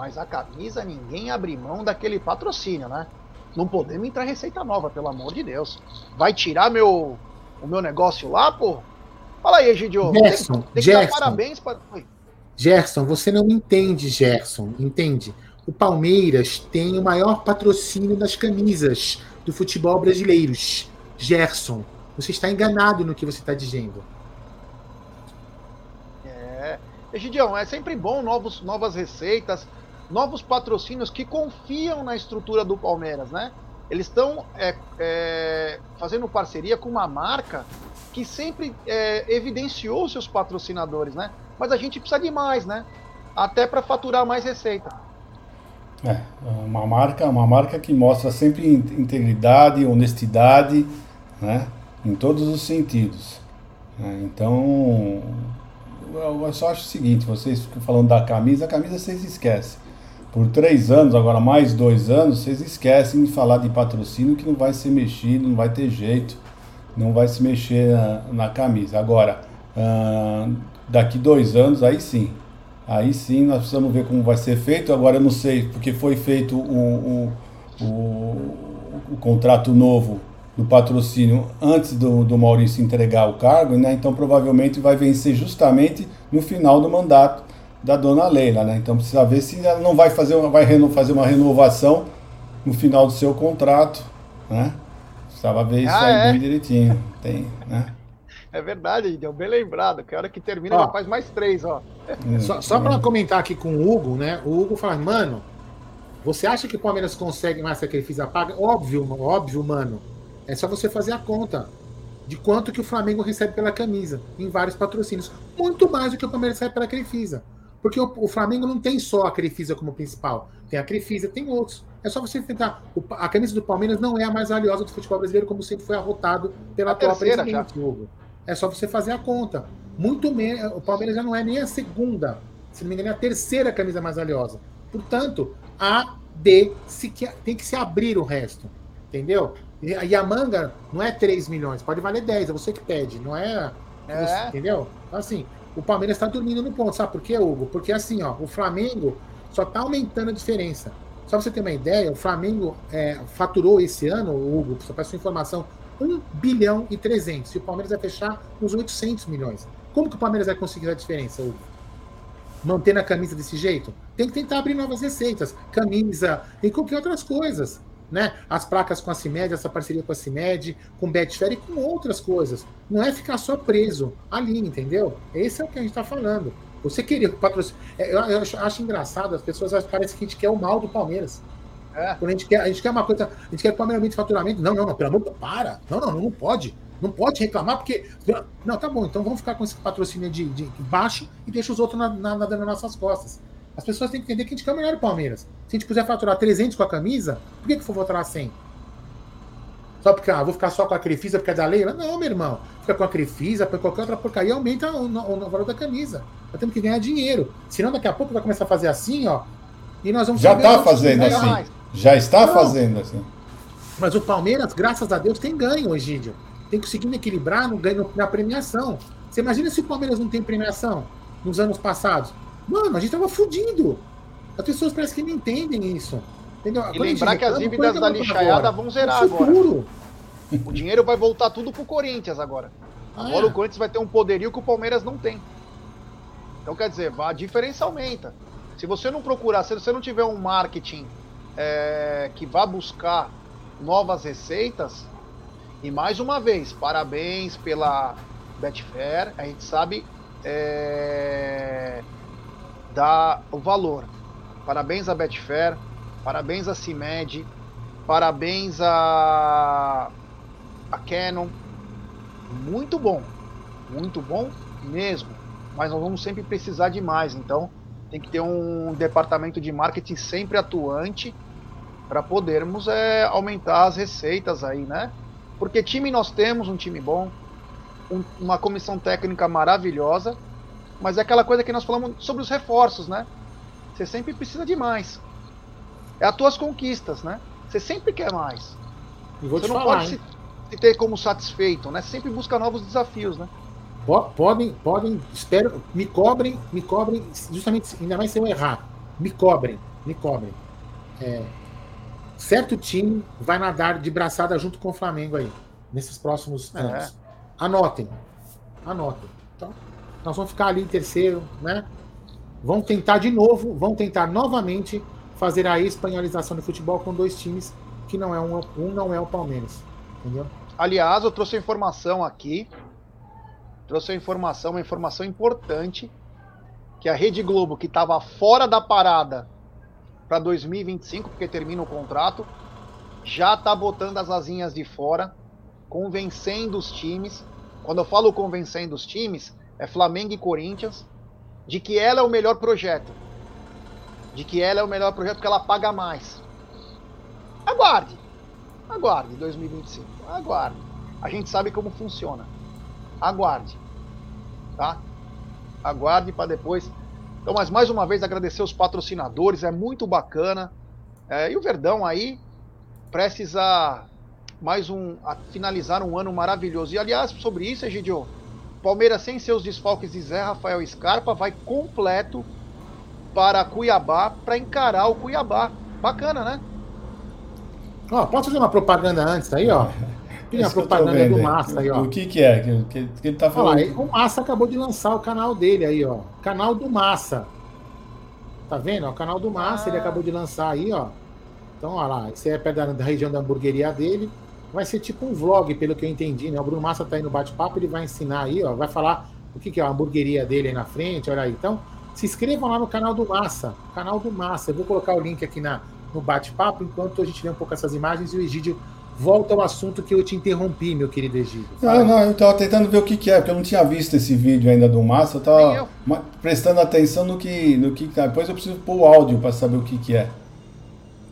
Mas a camisa ninguém abre mão daquele patrocínio, né? Não podemos entrar receita nova, pelo amor de Deus. Vai tirar meu o meu negócio lá, pô? Fala aí, Egidio. Gerson, tem, tem Gerson, parabéns para. Gerson, você não entende, Gerson, entende? O Palmeiras tem o maior patrocínio das camisas do futebol brasileiro. Gerson, você está enganado no que você está dizendo. É. Egidião, é sempre bom novos, novas receitas, novos patrocínios que confiam na estrutura do Palmeiras, né? Eles estão é, é, fazendo parceria com uma marca que sempre é, evidenciou seus patrocinadores, né? Mas a gente precisa de mais, né? Até para faturar mais receita. É, uma marca, uma marca que mostra sempre integridade, honestidade, né? Em todos os sentidos. Né? Então, eu só acho o seguinte, vocês ficam falando da camisa, a camisa vocês esquecem. Por três anos, agora mais dois anos, vocês esquecem de falar de patrocínio que não vai ser mexido, não vai ter jeito, não vai se mexer na, na camisa. Agora, uh, daqui dois anos, aí sim, Aí sim nós precisamos ver como vai ser feito. Agora eu não sei, porque foi feito o, o, o, o contrato novo do patrocínio antes do, do Maurício entregar o cargo, né? Então provavelmente vai vencer justamente no final do mandato da dona Leila, né? Então precisa ver se ela não vai fazer uma, vai fazer uma renovação no final do seu contrato, né? Precisava ver isso ah, aí é? bem direitinho. Tem, né? É verdade, deu bem lembrado, que a hora que termina ó, já faz mais três, ó. Hum, só, só para comentar aqui com o Hugo, né? O Hugo fala, mano, você acha que o Palmeiras consegue mais sacrifício a paga? Óbvio, óbvio, mano. É só você fazer a conta de quanto que o Flamengo recebe pela camisa em vários patrocínios. Muito mais do que o Palmeiras recebe pela Crefisa. Porque o, o Flamengo não tem só a Crefisa como principal. Tem a Crefisa, tem outros. É só você tentar. O, a camisa do Palmeiras não é a mais valiosa do futebol brasileiro, como sempre foi arrotado pela atual presidente, Hugo. É só você fazer a conta. Muito menos. O Palmeiras já não é nem a segunda, se não me engano, é a terceira camisa mais valiosa. Portanto, a D se, tem que se abrir o resto. Entendeu? E, e a manga não é 3 milhões, pode valer 10, é você que pede, não é. é. Você, entendeu? Então, assim, o Palmeiras está dormindo no ponto. Sabe por quê, Hugo? Porque assim, ó, o Flamengo só está aumentando a diferença. Só pra você ter uma ideia, o Flamengo é, faturou esse ano, Hugo, só para sua informação, 1 bilhão e 300. E o Palmeiras vai fechar uns 800 milhões. Como que o Palmeiras vai conseguir a diferença, Hugo? Mantendo a camisa desse jeito? Tem que tentar abrir novas receitas. Camisa e qualquer outras coisas. Né? As placas com a CIMED, essa parceria com a CIMED, com Betfair e com outras coisas. Não é ficar só preso ali, entendeu? Esse é o que a gente está falando. Você queria patrocínio. É, eu, eu acho engraçado, as pessoas parecem que a gente quer o mal do Palmeiras. É. Quando a gente, quer, a gente quer uma coisa, a gente quer primeiramente faturamento. Não, não, não, pelo amor de Deus, para. Não, não, não pode. Não pode reclamar, porque. Não, tá bom, então vamos ficar com esse patrocínio de, de baixo e deixa os outros nadando na, na, nas nossas costas. As pessoas têm que entender que a gente quer melhor o Palmeiras. Se a gente quiser faturar 300 com a camisa, por que, que for faturar 100? Só porque, ah, vou ficar só com a Crefisa porque é da Leila? Não, meu irmão. Fica com a Crefisa, por qualquer outra porcaria, aumenta o, o, o valor da camisa. Nós temos que ganhar dinheiro. Senão, daqui a pouco vai começar a fazer assim, ó. E nós vamos Já está fazendo assim. Mais. Já está Não. fazendo assim. Mas o Palmeiras, graças a Deus, tem ganho, Egídio. Tem conseguindo equilibrar no ganho na premiação. Você imagina se o Palmeiras não tem premiação nos anos passados? Mano, a gente tava fudido. As pessoas parecem que não entendem isso. Entendeu? E lembrar que as dívidas da lixaiada vão zerar agora. O dinheiro vai voltar tudo pro Corinthians agora. Ah, agora é. o Corinthians vai ter um poderio que o Palmeiras não tem. Então quer dizer, a diferença aumenta. Se você não procurar, se você não tiver um marketing é, que vá buscar novas receitas, e mais uma vez, parabéns pela Betfair, a gente sabe é, dar o valor. Parabéns a Betfair, Parabéns a CIMED, parabéns a, a Canon. Muito bom, muito bom mesmo. Mas nós vamos sempre precisar de mais, então tem que ter um departamento de marketing sempre atuante para podermos é, aumentar as receitas aí, né? Porque time nós temos, um time bom, um, uma comissão técnica maravilhosa, mas é aquela coisa que nós falamos sobre os reforços, né? Você sempre precisa de mais é as tuas conquistas, né? Você sempre quer mais. Você não falar, pode se, se, ter como satisfeito, né? Sempre busca novos desafios, né? Podem, podem, espero, me cobrem, me cobrem, justamente, ainda mais se eu errar, me cobrem, me cobrem. É, certo time vai nadar de braçada junto com o Flamengo aí, nesses próximos é. anos. Anotem, anotem. Então, nós vamos ficar ali em terceiro, né? Vão tentar de novo, vão tentar novamente fazer a espanholização do futebol com dois times que não é um, um não é o Palmeiras, entendeu? Aliás, eu trouxe a informação aqui, trouxe a informação, uma informação importante, que a Rede Globo, que estava fora da parada para 2025, porque termina o contrato, já está botando as asinhas de fora, convencendo os times. Quando eu falo convencendo os times, é Flamengo e Corinthians, de que ela é o melhor projeto de que ela é o melhor projeto porque ela paga mais. Aguarde. Aguarde 2025. Aguarde. A gente sabe como funciona. Aguarde. Tá? Aguarde para depois. Então, mas mais uma vez agradecer os patrocinadores, é muito bacana. É, e o Verdão aí precisa mais um finalizar um ano maravilhoso. E aliás, sobre isso, Egidio, Palmeiras sem seus desfalques de Zé Rafael Scarpa vai completo para Cuiabá para encarar o Cuiabá. Bacana, né? Ó, posso fazer uma propaganda antes aí, ó? Tem a propaganda do Massa aí, ó. O que que é que, que, que ele tá falando? Olha, o Massa acabou de lançar o canal dele aí, ó. Canal do Massa. Tá vendo? O canal do Massa, ah. ele acabou de lançar aí, ó. Então, olha lá, esse é perto da, da região da hamburgueria dele. Vai ser tipo um vlog, pelo que eu entendi, né? O Bruno Massa tá aí no bate-papo, ele vai ensinar aí, ó. Vai falar o que, que é a hamburgueria dele aí na frente, olha aí. Então, se inscrevam lá no canal do Massa. Canal do Massa. Eu vou colocar o link aqui na, no bate-papo, enquanto a gente vê um pouco essas imagens e o Egídio volta ao assunto que eu te interrompi, meu querido Egídio. Não, não, eu estava tentando ver o que, que é, porque eu não tinha visto esse vídeo ainda do Massa. Eu estava prestando atenção no que, no que. Depois eu preciso pôr o áudio para saber o que, que é.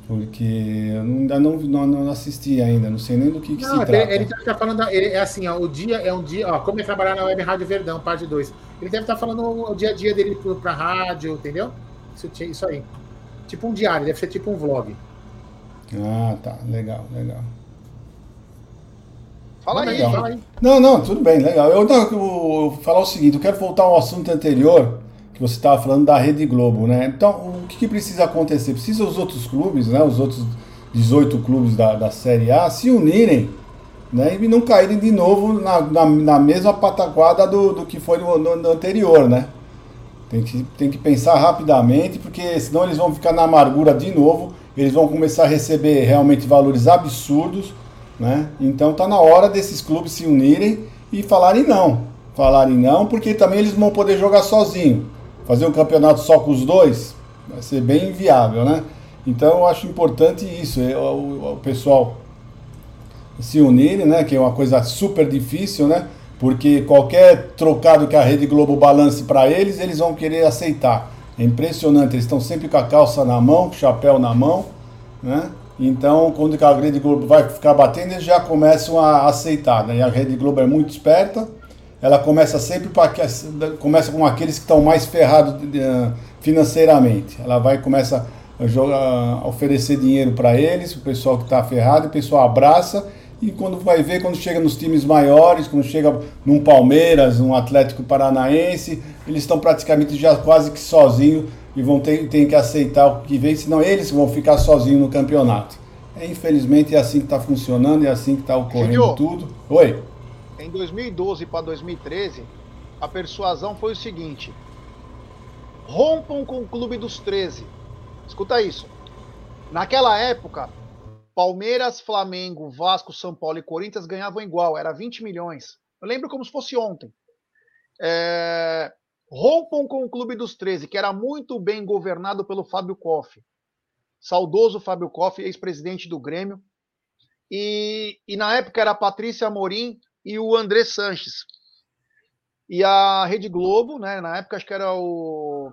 Porque eu ainda não, não, não, assisti ainda, não sei nem do que, que não, se trata. Ele está falando, ele, é assim, ó, o dia é um dia, ó, como é trabalhar na Web Rádio Verdão, parte 2. Ele deve estar tá falando o dia a dia dele para rádio, entendeu? Isso, isso aí. Tipo um diário, deve ser tipo um vlog. Ah, tá, legal, legal. Fala aí, legal. fala aí. Não, não, tudo bem, legal. Eu, não, eu, eu vou falar o seguinte, eu quero voltar ao assunto anterior que você estava falando da Rede Globo, né? Então, o que, que, precisa acontecer? Precisa os outros clubes, né? Os outros 18 clubes da, da Série A se unirem né? e não caírem de novo na, na, na mesma pataquada do, do que foi no, no, no, anterior, né? Tem que, tem que pensar rapidamente, porque senão eles vão ficar na amargura de novo, eles vão começar a receber realmente valores absurdos, né? Então tá na hora desses clubes se unirem e falarem não. Falarem não, porque também eles vão poder jogar sozinho fazer um campeonato só com os dois vai ser bem inviável, né? Então eu acho importante isso, é, o, o pessoal se unirem, né? Que é uma coisa super difícil, né? Porque qualquer trocado que a Rede Globo balance para eles, eles vão querer aceitar. É impressionante, eles estão sempre com a calça na mão, com o chapéu na mão, né? Então, quando a Rede Globo vai ficar batendo, eles já começam a aceitar. Né? E a Rede Globo é muito esperta, ela começa sempre para começa com aqueles que estão mais ferrados financeiramente. Ela vai começa a, jogar, oferecer dinheiro para eles, o pessoal que está ferrado, o pessoal abraça e quando vai ver, quando chega nos times maiores, quando chega num Palmeiras, num Atlético Paranaense, eles estão praticamente já quase que sozinhos e vão ter, ter que aceitar o que vem, senão eles vão ficar sozinhos no campeonato. É, infelizmente é assim que está funcionando, é assim que está ocorrendo Filho, tudo. Oi. Em 2012 para 2013, a persuasão foi o seguinte: rompam com o clube dos 13. Escuta isso. Naquela época, Palmeiras, Flamengo, Vasco, São Paulo e Corinthians ganhavam igual, era 20 milhões. Eu lembro como se fosse ontem. É... Rompam com o Clube dos 13, que era muito bem governado pelo Fábio Koff. Saudoso Fábio Koff, ex-presidente do Grêmio. E, e, na época era Patrícia Amorim e o André Sanches. E a Rede Globo, né, na época acho que era o.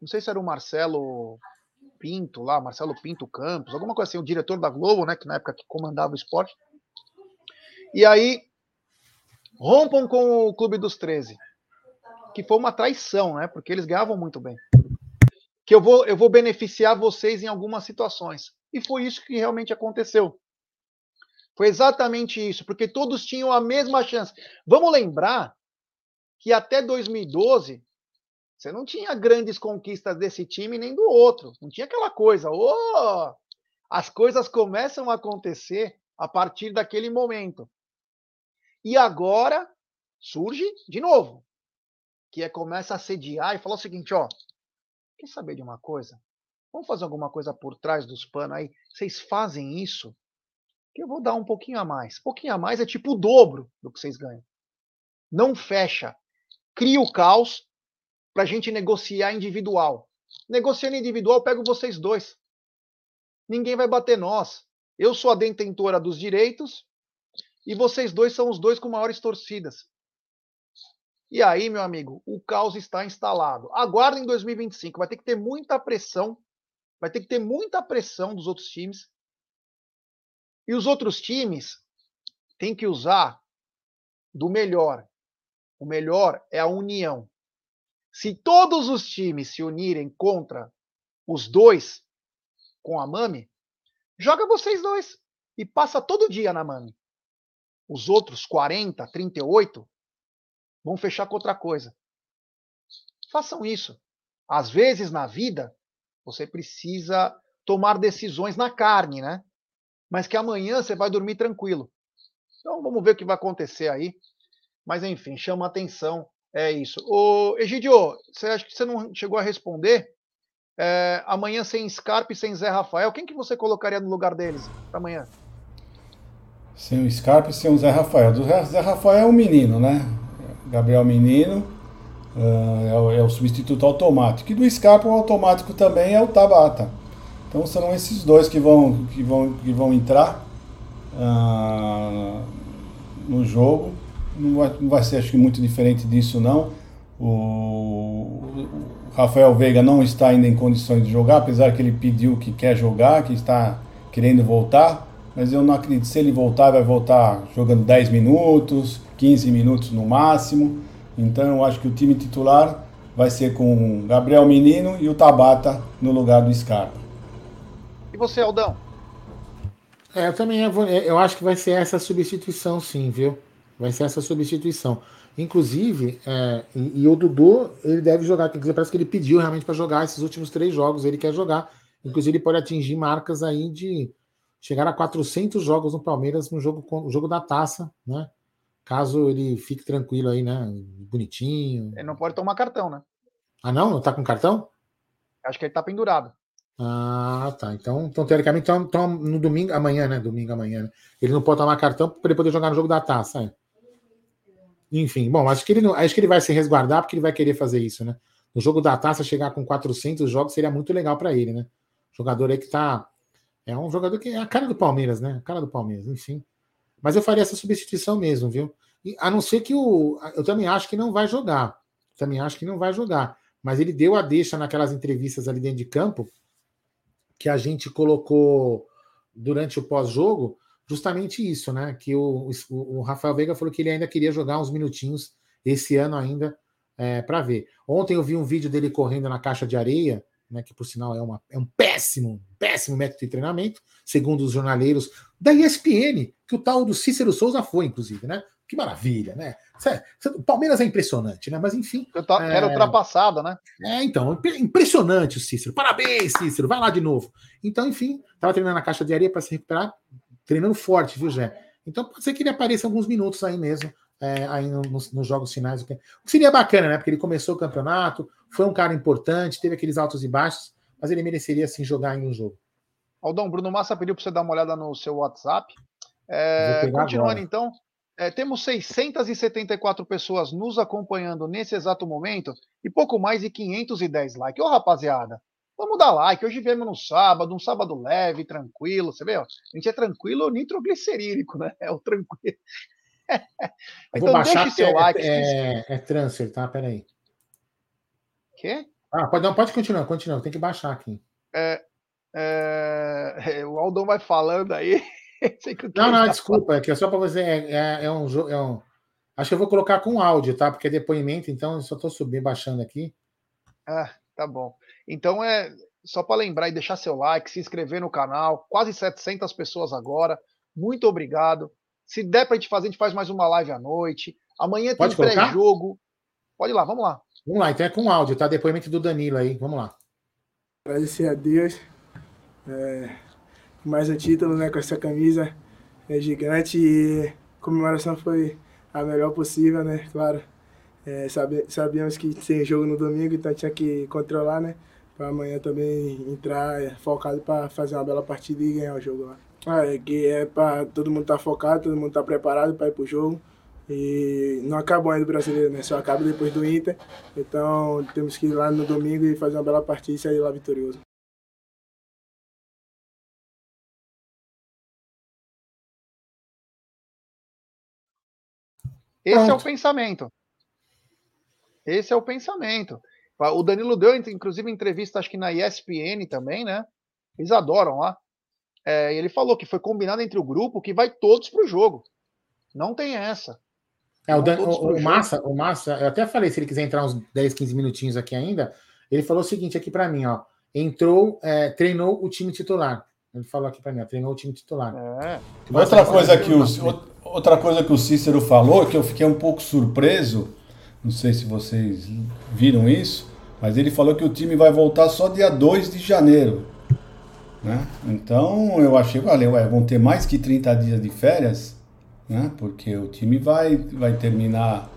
Não sei se era o Marcelo Pinto lá, Marcelo Pinto Campos, alguma coisa assim, o diretor da Globo, né, que na época que comandava o esporte. E aí rompam com o Clube dos 13, que foi uma traição, né, porque eles ganhavam muito bem. Que eu vou eu vou beneficiar vocês em algumas situações. E foi isso que realmente aconteceu. Foi exatamente isso, porque todos tinham a mesma chance. Vamos lembrar que até 2012 você não tinha grandes conquistas desse time nem do outro. Não tinha aquela coisa, oh, as coisas começam a acontecer a partir daquele momento. E agora surge de novo, que é começa a sediar e falar o seguinte, ó, quer saber de uma coisa? Vamos fazer alguma coisa por trás dos panos aí? Vocês fazem isso? Que eu vou dar um pouquinho a mais. Pouquinho a mais é tipo o dobro do que vocês ganham. Não fecha. Cria o caos, para a gente negociar individual. Negociando individual, pego vocês dois. Ninguém vai bater nós. Eu sou a detentora dos direitos e vocês dois são os dois com maiores torcidas. E aí, meu amigo, o caos está instalado. Aguardem 2025, vai ter que ter muita pressão, vai ter que ter muita pressão dos outros times. E os outros times têm que usar do melhor. O melhor é a união. Se todos os times se unirem contra os dois com a Mami, joga vocês dois e passa todo dia na Mami. Os outros 40, 38 vão fechar com outra coisa. Façam isso. Às vezes na vida você precisa tomar decisões na carne, né? Mas que amanhã você vai dormir tranquilo. Então vamos ver o que vai acontecer aí. Mas enfim, chama atenção é isso. O Egidio, você acha que você não chegou a responder? É, amanhã sem Scarpa e sem Zé Rafael, quem que você colocaria no lugar deles para amanhã? Sem o Scarpa e sem o Zé Rafael. Do Zé Rafael é o menino, né? Gabriel Menino uh, é, o, é, o, substituto automático. E do Scarpa o automático também é o Tabata. Então serão esses dois que vão, que vão, que vão entrar uh, no jogo não vai, não vai ser acho que muito diferente disso não. O, o Rafael Veiga não está ainda em condições de jogar, apesar que ele pediu que quer jogar, que está querendo voltar, mas eu não acredito. Se ele voltar, vai voltar jogando 10 minutos, 15 minutos no máximo. Então eu acho que o time titular vai ser com Gabriel Menino e o Tabata no lugar do Scarpa. Você, Aldão? É, eu também eu, eu acho que vai ser essa substituição, sim, viu? Vai ser essa substituição. Inclusive, é, e, e, o Dudu, ele deve jogar, dizer, parece que ele pediu realmente para jogar esses últimos três jogos, ele quer jogar. Inclusive, ele pode atingir marcas aí de chegar a 400 jogos no Palmeiras no jogo, no jogo da taça, né? Caso ele fique tranquilo aí, né? Bonitinho. Ele não pode tomar cartão, né? Ah, não? Não tá com cartão? Acho que ele tá pendurado. Ah, tá. Então, então teoricamente, então, então, no domingo, amanhã, né? Domingo, amanhã, né? Ele não pode tomar cartão para ele poder jogar no jogo da taça, é. Enfim, bom, acho que, ele não, acho que ele vai se resguardar porque ele vai querer fazer isso, né? No jogo da taça, chegar com 400 jogos seria muito legal para ele, né? Jogador aí que tá. É um jogador que é a cara do Palmeiras, né? A cara do Palmeiras, enfim. Mas eu faria essa substituição mesmo, viu? E, a não ser que o. Eu também acho que não vai jogar. Também acho que não vai jogar. Mas ele deu a deixa naquelas entrevistas ali dentro de campo que a gente colocou durante o pós-jogo, justamente isso, né? Que o, o, Rafael Veiga falou que ele ainda queria jogar uns minutinhos esse ano ainda é, para ver. Ontem eu vi um vídeo dele correndo na caixa de areia, né? Que por sinal é, uma, é um péssimo, péssimo método de treinamento, segundo os jornaleiros da ESPN, que o tal do Cícero Souza foi, inclusive, né? Que maravilha, né? O Palmeiras é impressionante, né? Mas enfim. Eu é... Era ultrapassada, né? É, então, impressionante o Cícero. Parabéns, Cícero. Vai lá de novo. Então, enfim, tava treinando na caixa de areia para se recuperar, treinando forte, viu, Jé? Então pode ser que ele apareça alguns minutos aí mesmo, é, aí nos, nos, jogos finais. O que seria bacana, né? Porque ele começou o campeonato, foi um cara importante, teve aqueles altos e baixos, mas ele mereceria sim jogar em um jogo. Aldão, Bruno Massa pediu para você dar uma olhada no seu WhatsApp. É, continuando agora. então, é, temos 674 pessoas nos acompanhando nesse exato momento e pouco mais de 510 likes. Ô, rapaziada, vamos dar like. Hoje viemos no sábado, um sábado leve, tranquilo. Você vê, ó, a gente é tranquilo nitroglicerílico, né? É o tranquilo. então, deixe seu é, like. É, é, é transfer, tá? Peraí. Quê? Ah, pode, não, pode continuar, continua. Tem que baixar aqui. É, é, o Aldão vai falando aí. não, não, desculpa, é que é só para você. É, é, é, um, é um. Acho que eu vou colocar com áudio, tá? Porque é depoimento, então eu só estou subindo, baixando aqui. Ah, tá bom. Então é só para lembrar e deixar seu like, se inscrever no canal. Quase 700 pessoas agora. Muito obrigado. Se der para a gente fazer, a gente faz mais uma live à noite. Amanhã tem pré-jogo. Pode ir lá, vamos lá. Vamos lá, então é com áudio, tá? Depoimento do Danilo aí. Vamos lá. Agradecer a Deus. É, mais um título, né, com essa camisa é gigante e a comemoração foi a melhor possível, né, claro. É, sabe, sabíamos que tem jogo no domingo, então tinha que controlar, né, para amanhã também entrar é, focado para fazer uma bela partida e ganhar o jogo lá. Ah, é que é para todo mundo estar tá focado, todo mundo estar tá preparado para ir pro jogo. E não acabou ainda o brasileiro, né? Só acaba depois do Inter. Então temos que ir lá no domingo e fazer uma bela partida e sair lá vitorioso. Esse Pronto. é o pensamento. Esse é o pensamento. O Danilo deu, inclusive, entrevista, acho que na ESPN também, né? Eles adoram lá. É, ele falou que foi combinado entre o grupo que vai todos para o jogo. Não tem essa. É, o, Dan, o, o Massa, o Massa, eu até falei, se ele quiser entrar uns 10, 15 minutinhos aqui ainda, ele falou o seguinte aqui para mim, ó. Entrou, é, treinou o time titular. Ele falou aqui para mim, ó, treinou o time titular. É. Outra coisa que o, outra coisa que o Cícero falou, que eu fiquei um pouco surpreso, não sei se vocês viram isso, mas ele falou que o time vai voltar só dia 2 de janeiro. Né? Então eu achei, valeu, ué, vão ter mais que 30 dias de férias, né? Porque o time vai, vai terminar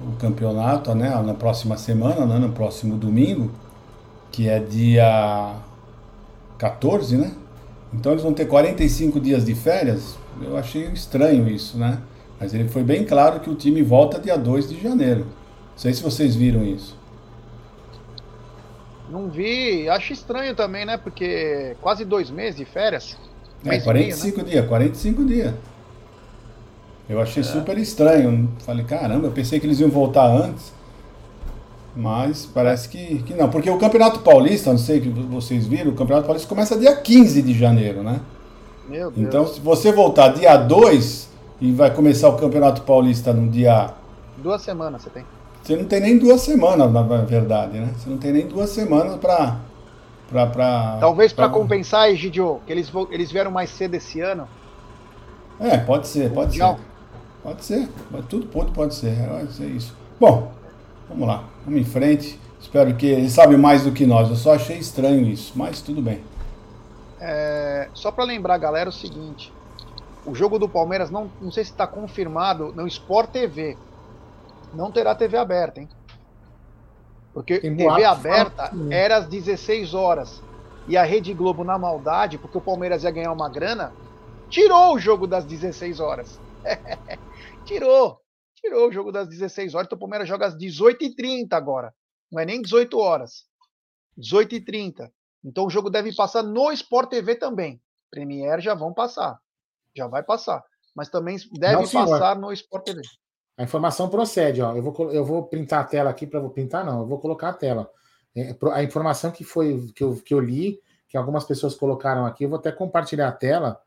o campeonato né, na próxima semana, né, no próximo domingo, que é dia 14, né? Então eles vão ter 45 dias de férias. Eu achei estranho isso, né? Mas ele foi bem claro que o time volta dia 2 de janeiro. Não sei se vocês viram isso. Não vi, acho estranho também, né? Porque quase dois meses de férias. É, 45 meio, né? dias, 45 dias. Eu achei é. super estranho. Falei, caramba, eu pensei que eles iam voltar antes. Mas parece que, que não. Porque o Campeonato Paulista, não sei que vocês viram, o Campeonato Paulista começa dia 15 de janeiro, né? Meu Deus. Então, se você voltar dia 2 e vai começar o Campeonato Paulista no dia. Duas semanas você tem. Você não tem nem duas semanas, na verdade, né? Você não tem nem duas semanas para. Pra, pra, Talvez para compensar, Egidio, que eles, eles vieram mais cedo esse ano. É, pode ser, pode Mundial. ser. Pode ser, tudo pode, pode ser, pode ser isso. Bom, vamos lá, vamos em frente. Espero que eles sabem mais do que nós. Eu só achei estranho isso, mas tudo bem. É, só para lembrar, galera, o seguinte: o jogo do Palmeiras não, não sei se está confirmado no Sport TV. Não terá TV aberta, hein? Porque Tem TV aberta era às 16 horas. E a Rede Globo, na maldade, porque o Palmeiras ia ganhar uma grana, tirou o jogo das 16 horas. tirou. Tirou o jogo das 16 horas. Então o Palmeiras joga às 18h30 agora. Não é nem 18 horas. 18h30. Então o jogo deve passar no Sport TV também. Premier já vão passar. Já vai passar. Mas também deve Não, passar no Sport TV. A informação procede, ó. Eu vou, eu vou printar a tela aqui para vou printar, não, eu vou colocar a tela. É, a informação que foi que eu, que eu li, que algumas pessoas colocaram aqui, eu vou até compartilhar a tela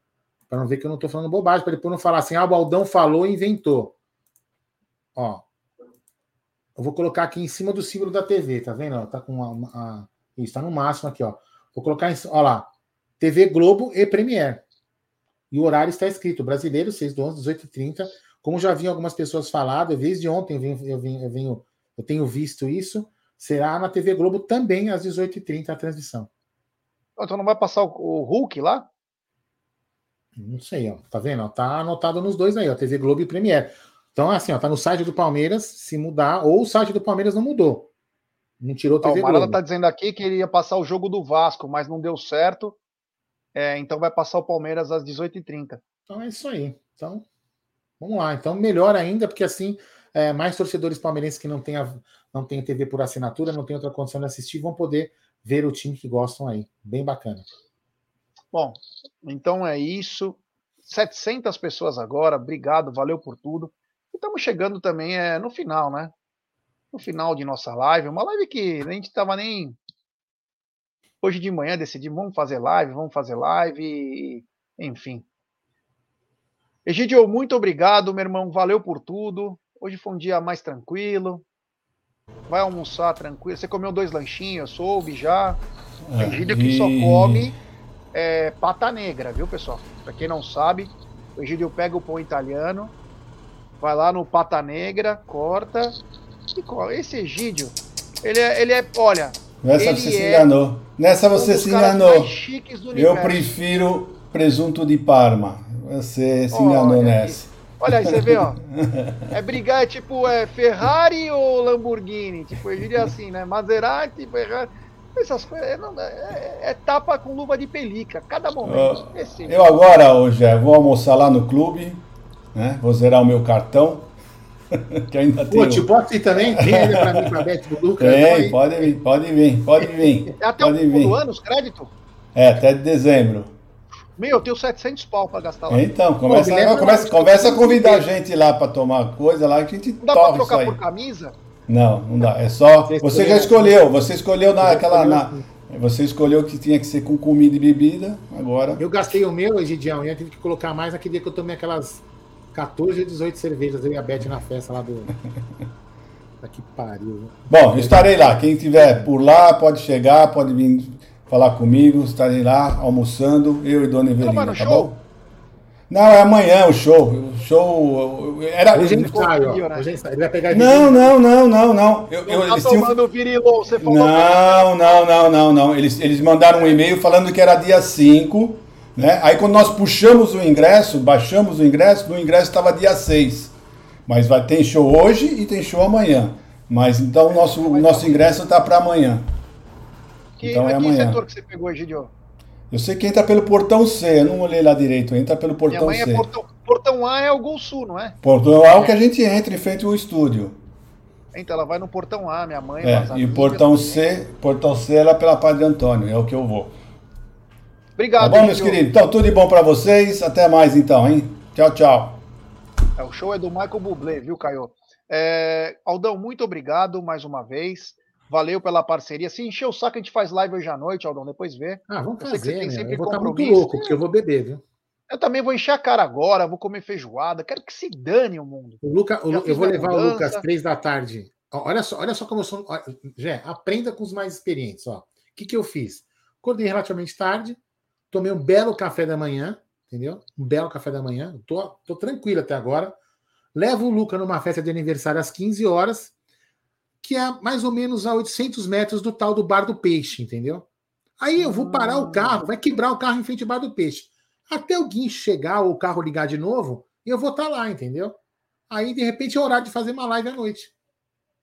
para não ver que eu não estou falando bobagem, para depois não falar assim, ah, o Baldão falou e inventou. Ó, eu vou colocar aqui em cima do símbolo da TV, tá vendo? Tá com a, a isso, tá no máximo aqui, ó. Vou colocar em, ó lá, TV Globo e Premiere. E o horário está escrito, brasileiro, 6 do 11, 18h30. Como já vi algumas pessoas falar, desde ontem eu, venho, eu, venho, eu, venho, eu tenho visto isso, será na TV Globo também às 18h30 a transmissão. Então não vai passar o, o Hulk lá? Não sei, ó. Tá vendo? Tá anotado nos dois aí, ó. TV Globo e Premiere. Então, assim, ó, tá no site do Palmeiras, se mudar, ou o site do Palmeiras não mudou. Não tirou TV ah, O Marada tá dizendo aqui que ele ia passar o jogo do Vasco, mas não deu certo. É, então vai passar o Palmeiras às 18h30. Então é isso aí. Então, vamos lá. Então, melhor ainda, porque assim, é, mais torcedores palmeirenses que não têm, a, não têm TV por assinatura, não têm outra condição de assistir, vão poder ver o time que gostam aí. Bem bacana. Bom, então é isso. 700 pessoas agora. Obrigado, valeu por tudo. E estamos chegando também é, no final, né? Final de nossa live. Uma live que a gente estava nem Hoje de manhã decidi, vamos fazer live, vamos fazer live, enfim. Egidio, muito obrigado, meu irmão, valeu por tudo. Hoje foi um dia mais tranquilo. Vai almoçar tranquilo. Você comeu dois lanchinhos, eu soube já. É, Egídio que só come é, pata negra, viu, pessoal? Pra quem não sabe, o Egídio pega o pão italiano, vai lá no pata negra, corta come. Esse Egídio, ele é, ele é olha, Nessa você se é enganou. Nessa você um se enganou. Eu prefiro presunto de Parma. Você se enganou nessa. Olha aí, você vê, ó. É brigar, é tipo, é Ferrari ou Lamborghini? Tipo, eu diria assim, né? Maserati, Ferrari. Essas coisas. É, é, é, tapa com luva de pelica, cada momento. Uh, eu agora, hoje, vou almoçar lá no clube, né? Vou zerar o meu cartão. que ainda tem. Pô, tipo assim também? Vem ainda pra mim, pra Beto do Lucas. Tem, pode vir, pode vir, pode vir. É até pode o vir. anos, crédito? É, até de dezembro. Meu, eu tenho 700 pau pra gastar lá. Então, começa, Pô, começa, começa a convidar a gente lá pra tomar coisa lá que a gente Não dá pra trocar por camisa? Não, não dá. É só. Você já escolheu, você escolheu naquela. Na, você escolheu que tinha que ser com comida e bebida, agora. Eu gastei o meu, Egidião, e eu tive que colocar mais aquele dia que eu tomei aquelas 14 ou 18 cervejas, eu e a Beth na festa lá do. Tá que pariu. Bom, estarei lá. Quem tiver por lá pode chegar, pode vir falar comigo. Estarei lá almoçando, eu e Dona Evelina. Não, tá show? bom? Não, é amanhã o show. O show. Era... Hoje ele sai, ó. Hoje ele vai pegar Não, não, não, não, não. Eu, eu, tá eles tomando tinham... você falou. Não, não, não, não, não. Eles, eles mandaram um e-mail falando que era dia 5 né? Aí quando nós puxamos o ingresso, baixamos o ingresso, no ingresso estava dia 6. Mas vai ter show hoje e tem show amanhã. Mas então o nosso, o nosso ingresso está para amanhã. Que, então é amanhã. Que setor que você pegou, Egidio? Eu sei que entra pelo portão C, eu não olhei lá direito, entra pelo portão C. É portão, portão, A é o Gol Sul, não é? Portão A é o que a gente entra em frente ao estúdio. Então ela vai no portão A, minha mãe. É, e o portão C, portão C é lá pela Padre Antônio, é o que eu vou. Obrigado. Tá bom, meus queridos? Então, tudo de bom para vocês. Até mais, então, hein? Tchau, tchau. É, o show é do Michael Bublé, viu, Caio? É, Aldão, muito obrigado mais uma vez. Valeu pela parceria. Se encher o saco, a gente faz live hoje à noite, Aldão, depois vê. Ah, vamos fazer, eu, né? eu vou estar muito louco, porque eu vou beber, viu? Eu também vou encher a cara agora, vou comer feijoada. Quero que se dane o mundo. O Luca, o, eu vou levar mudança. o Lucas às três da tarde. Olha só, olha só como eu sou. Jé, aprenda com os mais experientes. Ó. O que, que eu fiz? Acordei relativamente tarde, tomei um belo café da manhã, entendeu? Um belo café da manhã. Tô, tô tranquilo até agora. Levo o Luca numa festa de aniversário às 15 horas, que é mais ou menos a 800 metros do tal do Bar do Peixe, entendeu? Aí eu vou parar o ah. carro, vai quebrar o carro em frente ao Bar do Peixe. Até o guincho chegar ou o carro ligar de novo, eu vou estar tá lá, entendeu? Aí, de repente, é horário de fazer uma live à noite.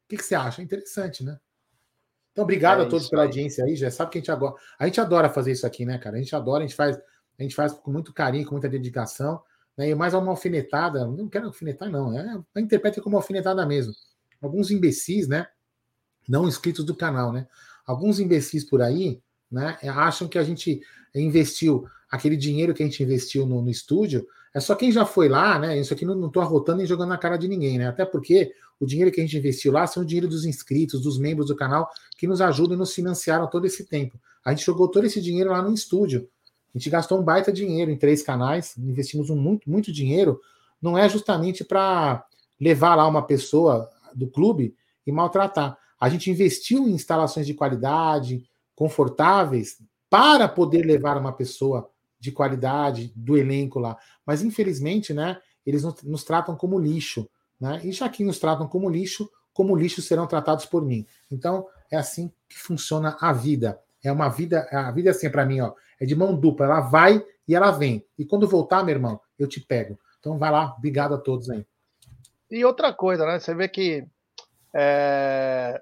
O que, que você acha? Interessante, né? Então, obrigado é a todos pela aí. audiência aí. Já sabe que a gente agora. A gente adora fazer isso aqui, né, cara? A gente adora, a gente faz, a gente faz com muito carinho, com muita dedicação. Né? E mais uma alfinetada. Não quero alfinetar, não. É, interpreta como alfinetada mesmo. Alguns imbecis, né? Não inscritos do canal, né? Alguns imbecis por aí né? Acham que a gente investiu aquele dinheiro que a gente investiu no, no estúdio. É só quem já foi lá, né? Isso aqui não estou arrotando nem jogando na cara de ninguém, né? Até porque o dinheiro que a gente investiu lá são o dinheiro dos inscritos, dos membros do canal que nos ajudam e nos financiaram todo esse tempo. A gente jogou todo esse dinheiro lá no estúdio. A gente gastou um baita dinheiro em três canais, investimos um muito, muito dinheiro. Não é justamente para levar lá uma pessoa do clube e maltratar. A gente investiu em instalações de qualidade, confortáveis, para poder levar uma pessoa de qualidade do elenco lá. Mas infelizmente, né, eles nos tratam como lixo, né? E já que nos tratam como lixo, como lixo serão tratados por mim. Então, é assim que funciona a vida. É uma vida, a vida é assim para mim, ó, é de mão dupla, ela vai e ela vem. E quando voltar, meu irmão, eu te pego. Então vai lá, obrigado a todos aí. E outra coisa, né? Você vê que é...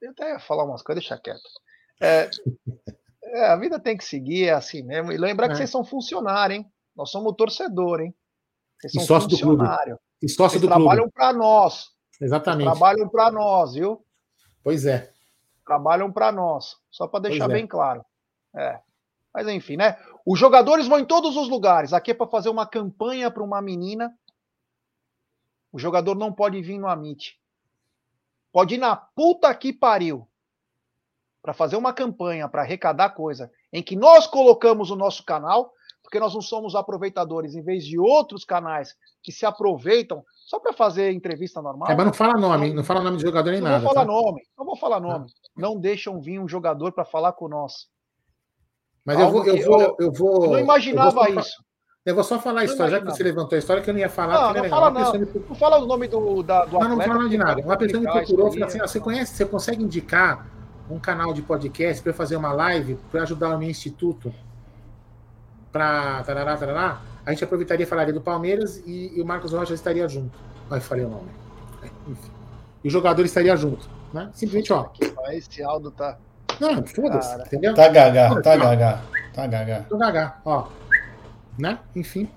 eu até ia falar umas coisas, deixa quieto. É... É, a vida tem que seguir, é assim mesmo. E lembrar que é. vocês são funcionários, hein? Nós somos torcedor, hein? Vocês são e sócio do clube. E sócio vocês do trabalham para nós. Exatamente. Vocês trabalham para nós, viu? Pois é. Trabalham para nós. Só para deixar é. bem claro. É. Mas enfim, né? Os jogadores vão em todos os lugares. Aqui é para fazer uma campanha para uma menina. O jogador não pode vir no Amit. Pode ir na puta que pariu para fazer uma campanha para arrecadar coisa em que nós colocamos o nosso canal, porque nós não somos aproveitadores em vez de outros canais que se aproveitam só para fazer entrevista normal. É, mas não fala nome, não, não fala nome de jogador nem não nada. Não vou falar tá? nome, não vou falar nome. Ah. Não deixam vir um jogador para falar com nós. Mas eu vou, eu vou, eu vou. Eu não imaginava eu vou isso. Eu vou só falar a história, já que você levantou a história, que eu não ia falar. Não, não, fala, não. Me... não fala o nome do, da, do não, Não, não fala de nada. Uma pessoa me procurou e falou assim: ah, você conhece, você consegue indicar um canal de podcast para fazer uma live para ajudar o meu instituto para tarará, tarará, a gente aproveitaria e falaria do Palmeiras e, e, o Marcos Rocha estaria junto. Aí falei o nome. Enfim. E o jogador estaria junto. Né? Simplesmente, ó. Esse Aldo tá. Não, foda-se, entendeu? Tá gaga, tá gaga. Tá gaga. Tá gaga, ó. Né? Enfim.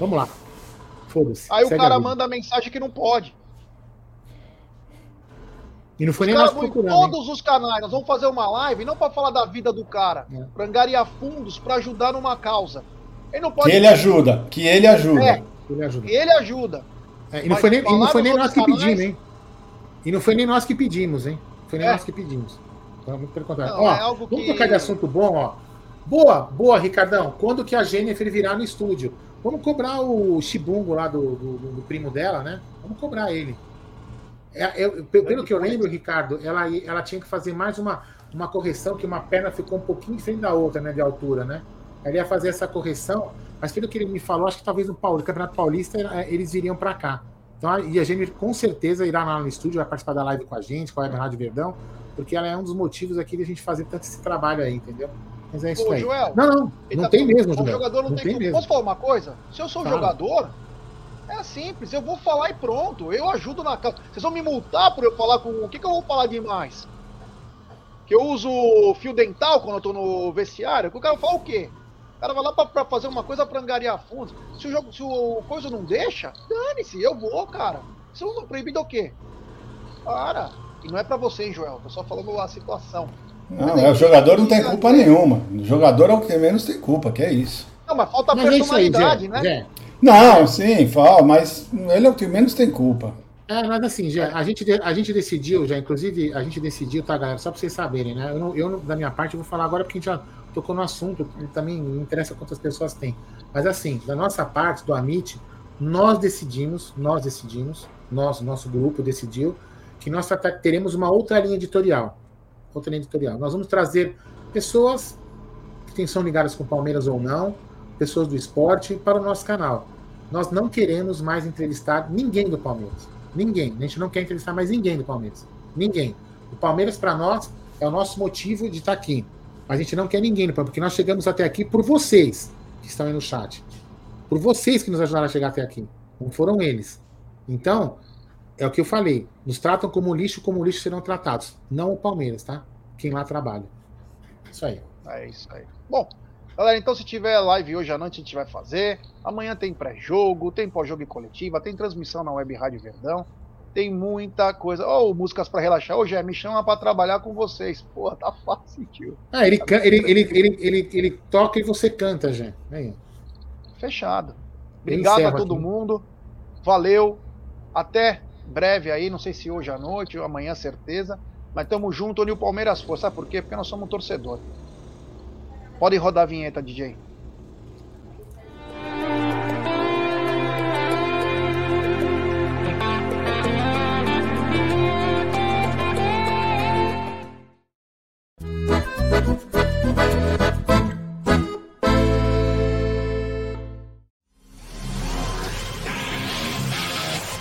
Vamos lá. Foda-se. Aí o cara manda mensagem que não pode. E não foi os nem nós procurando. todos hein? os canais, nós vamos fazer uma live, não para falar da vida do cara, é. para angariar fundos para ajudar numa causa. Ele não pode. Que ele ajuda, que ele ajuda. É, que ele ajuda. Que ele ajuda. É, e não foi nem, não foi nem nós que canais, pedimos, hein? E não foi nem nós que pedimos, hein? Foi nem é. nós que pedimos. Então, muito pelo contrário. Não, ó, é vamos que... tocar de assunto bom, ó. Boa, boa, Ricardão. Quando que a Jennifer virar no estúdio? Vamos cobrar o Chibungo lá do, do, do primo dela, né? Vamos cobrar ele. É, eu, pelo que eu lembro, Ricardo, ela, ela tinha que fazer mais uma, uma correção, que uma perna ficou um pouquinho diferente da outra, né, de altura, né? Ela ia fazer essa correção, mas pelo que ele me falou, acho que talvez no Paulo, Campeonato Paulista é, eles iriam para cá. Então, e a gente com certeza irá lá no estúdio, vai participar da live com a gente, com a Rádio Verdão, porque ela é um dos motivos aqui de a gente fazer tanto esse trabalho aí, entendeu? Mas é isso Ô, aí. Joel, não, não, não tá tem mesmo, Joel. Jogador não, não tem, tem mesmo. Posso falar uma coisa? Se eu sou Fala. jogador, é simples, eu vou falar e pronto. Eu ajudo na casa. Vocês vão me multar por eu falar com. O que, que eu vou falar demais? Que eu uso fio dental quando eu tô no vestiário? Que o cara fala o quê? O cara vai lá pra, pra fazer uma coisa pra angariar fundos. Se o jogo, se o coisa não deixa, dane-se, eu vou, cara. Se eu não proibido o quê? Para. E não é pra você, hein, Joel. Tô só falando a situação. Não, é, o jogador não tem culpa nenhuma. O jogador é o que menos tem culpa, que é isso. Não, mas falta mas personalidade, é aí, né? Não, sim, fala, mas ele é o que menos tem culpa. É, mas assim, já, a, gente, a gente decidiu, já, inclusive, a gente decidiu, tá, galera? Só pra vocês saberem, né? Eu, eu da minha parte, eu vou falar agora porque a gente já tocou no assunto, também me interessa quantas pessoas tem. Mas assim, da nossa parte, do Amit, nós decidimos, nós decidimos, nós, nosso grupo decidiu, que nós teremos uma outra linha editorial. Outra linha editorial. Nós vamos trazer pessoas que são ligadas com Palmeiras ou não, pessoas do esporte para o nosso canal. Nós não queremos mais entrevistar ninguém do Palmeiras. Ninguém. A gente não quer entrevistar mais ninguém do Palmeiras. Ninguém. O Palmeiras, para nós, é o nosso motivo de estar tá aqui. A gente não quer ninguém, porque nós chegamos até aqui por vocês que estão aí no chat. Por vocês que nos ajudaram a chegar até aqui. Não foram eles. Então, é o que eu falei. Nos tratam como lixo, como lixo serão tratados. Não o Palmeiras, tá? Quem lá trabalha. Isso aí. É isso aí. Bom, Galera, então se tiver live hoje à noite, a gente vai fazer. Amanhã tem pré-jogo, tem pós-jogo e coletiva, tem transmissão na Web Rádio Verdão. Tem muita coisa. Ô, oh, músicas para relaxar. Ô, Jé, me chama para trabalhar com vocês. Porra, tá fácil, tio. Ah, ele, tá ele, ele, ele, ele, ele, toca e você canta, Jé. Fechado. Obrigado a todo aqui. mundo. Valeu. Até breve aí. Não sei se hoje à noite ou amanhã, certeza. Mas tamo junto onde o Palmeiras for. Sabe por quê? Porque nós somos um torcedor. Pode rodar a vinheta, DJ.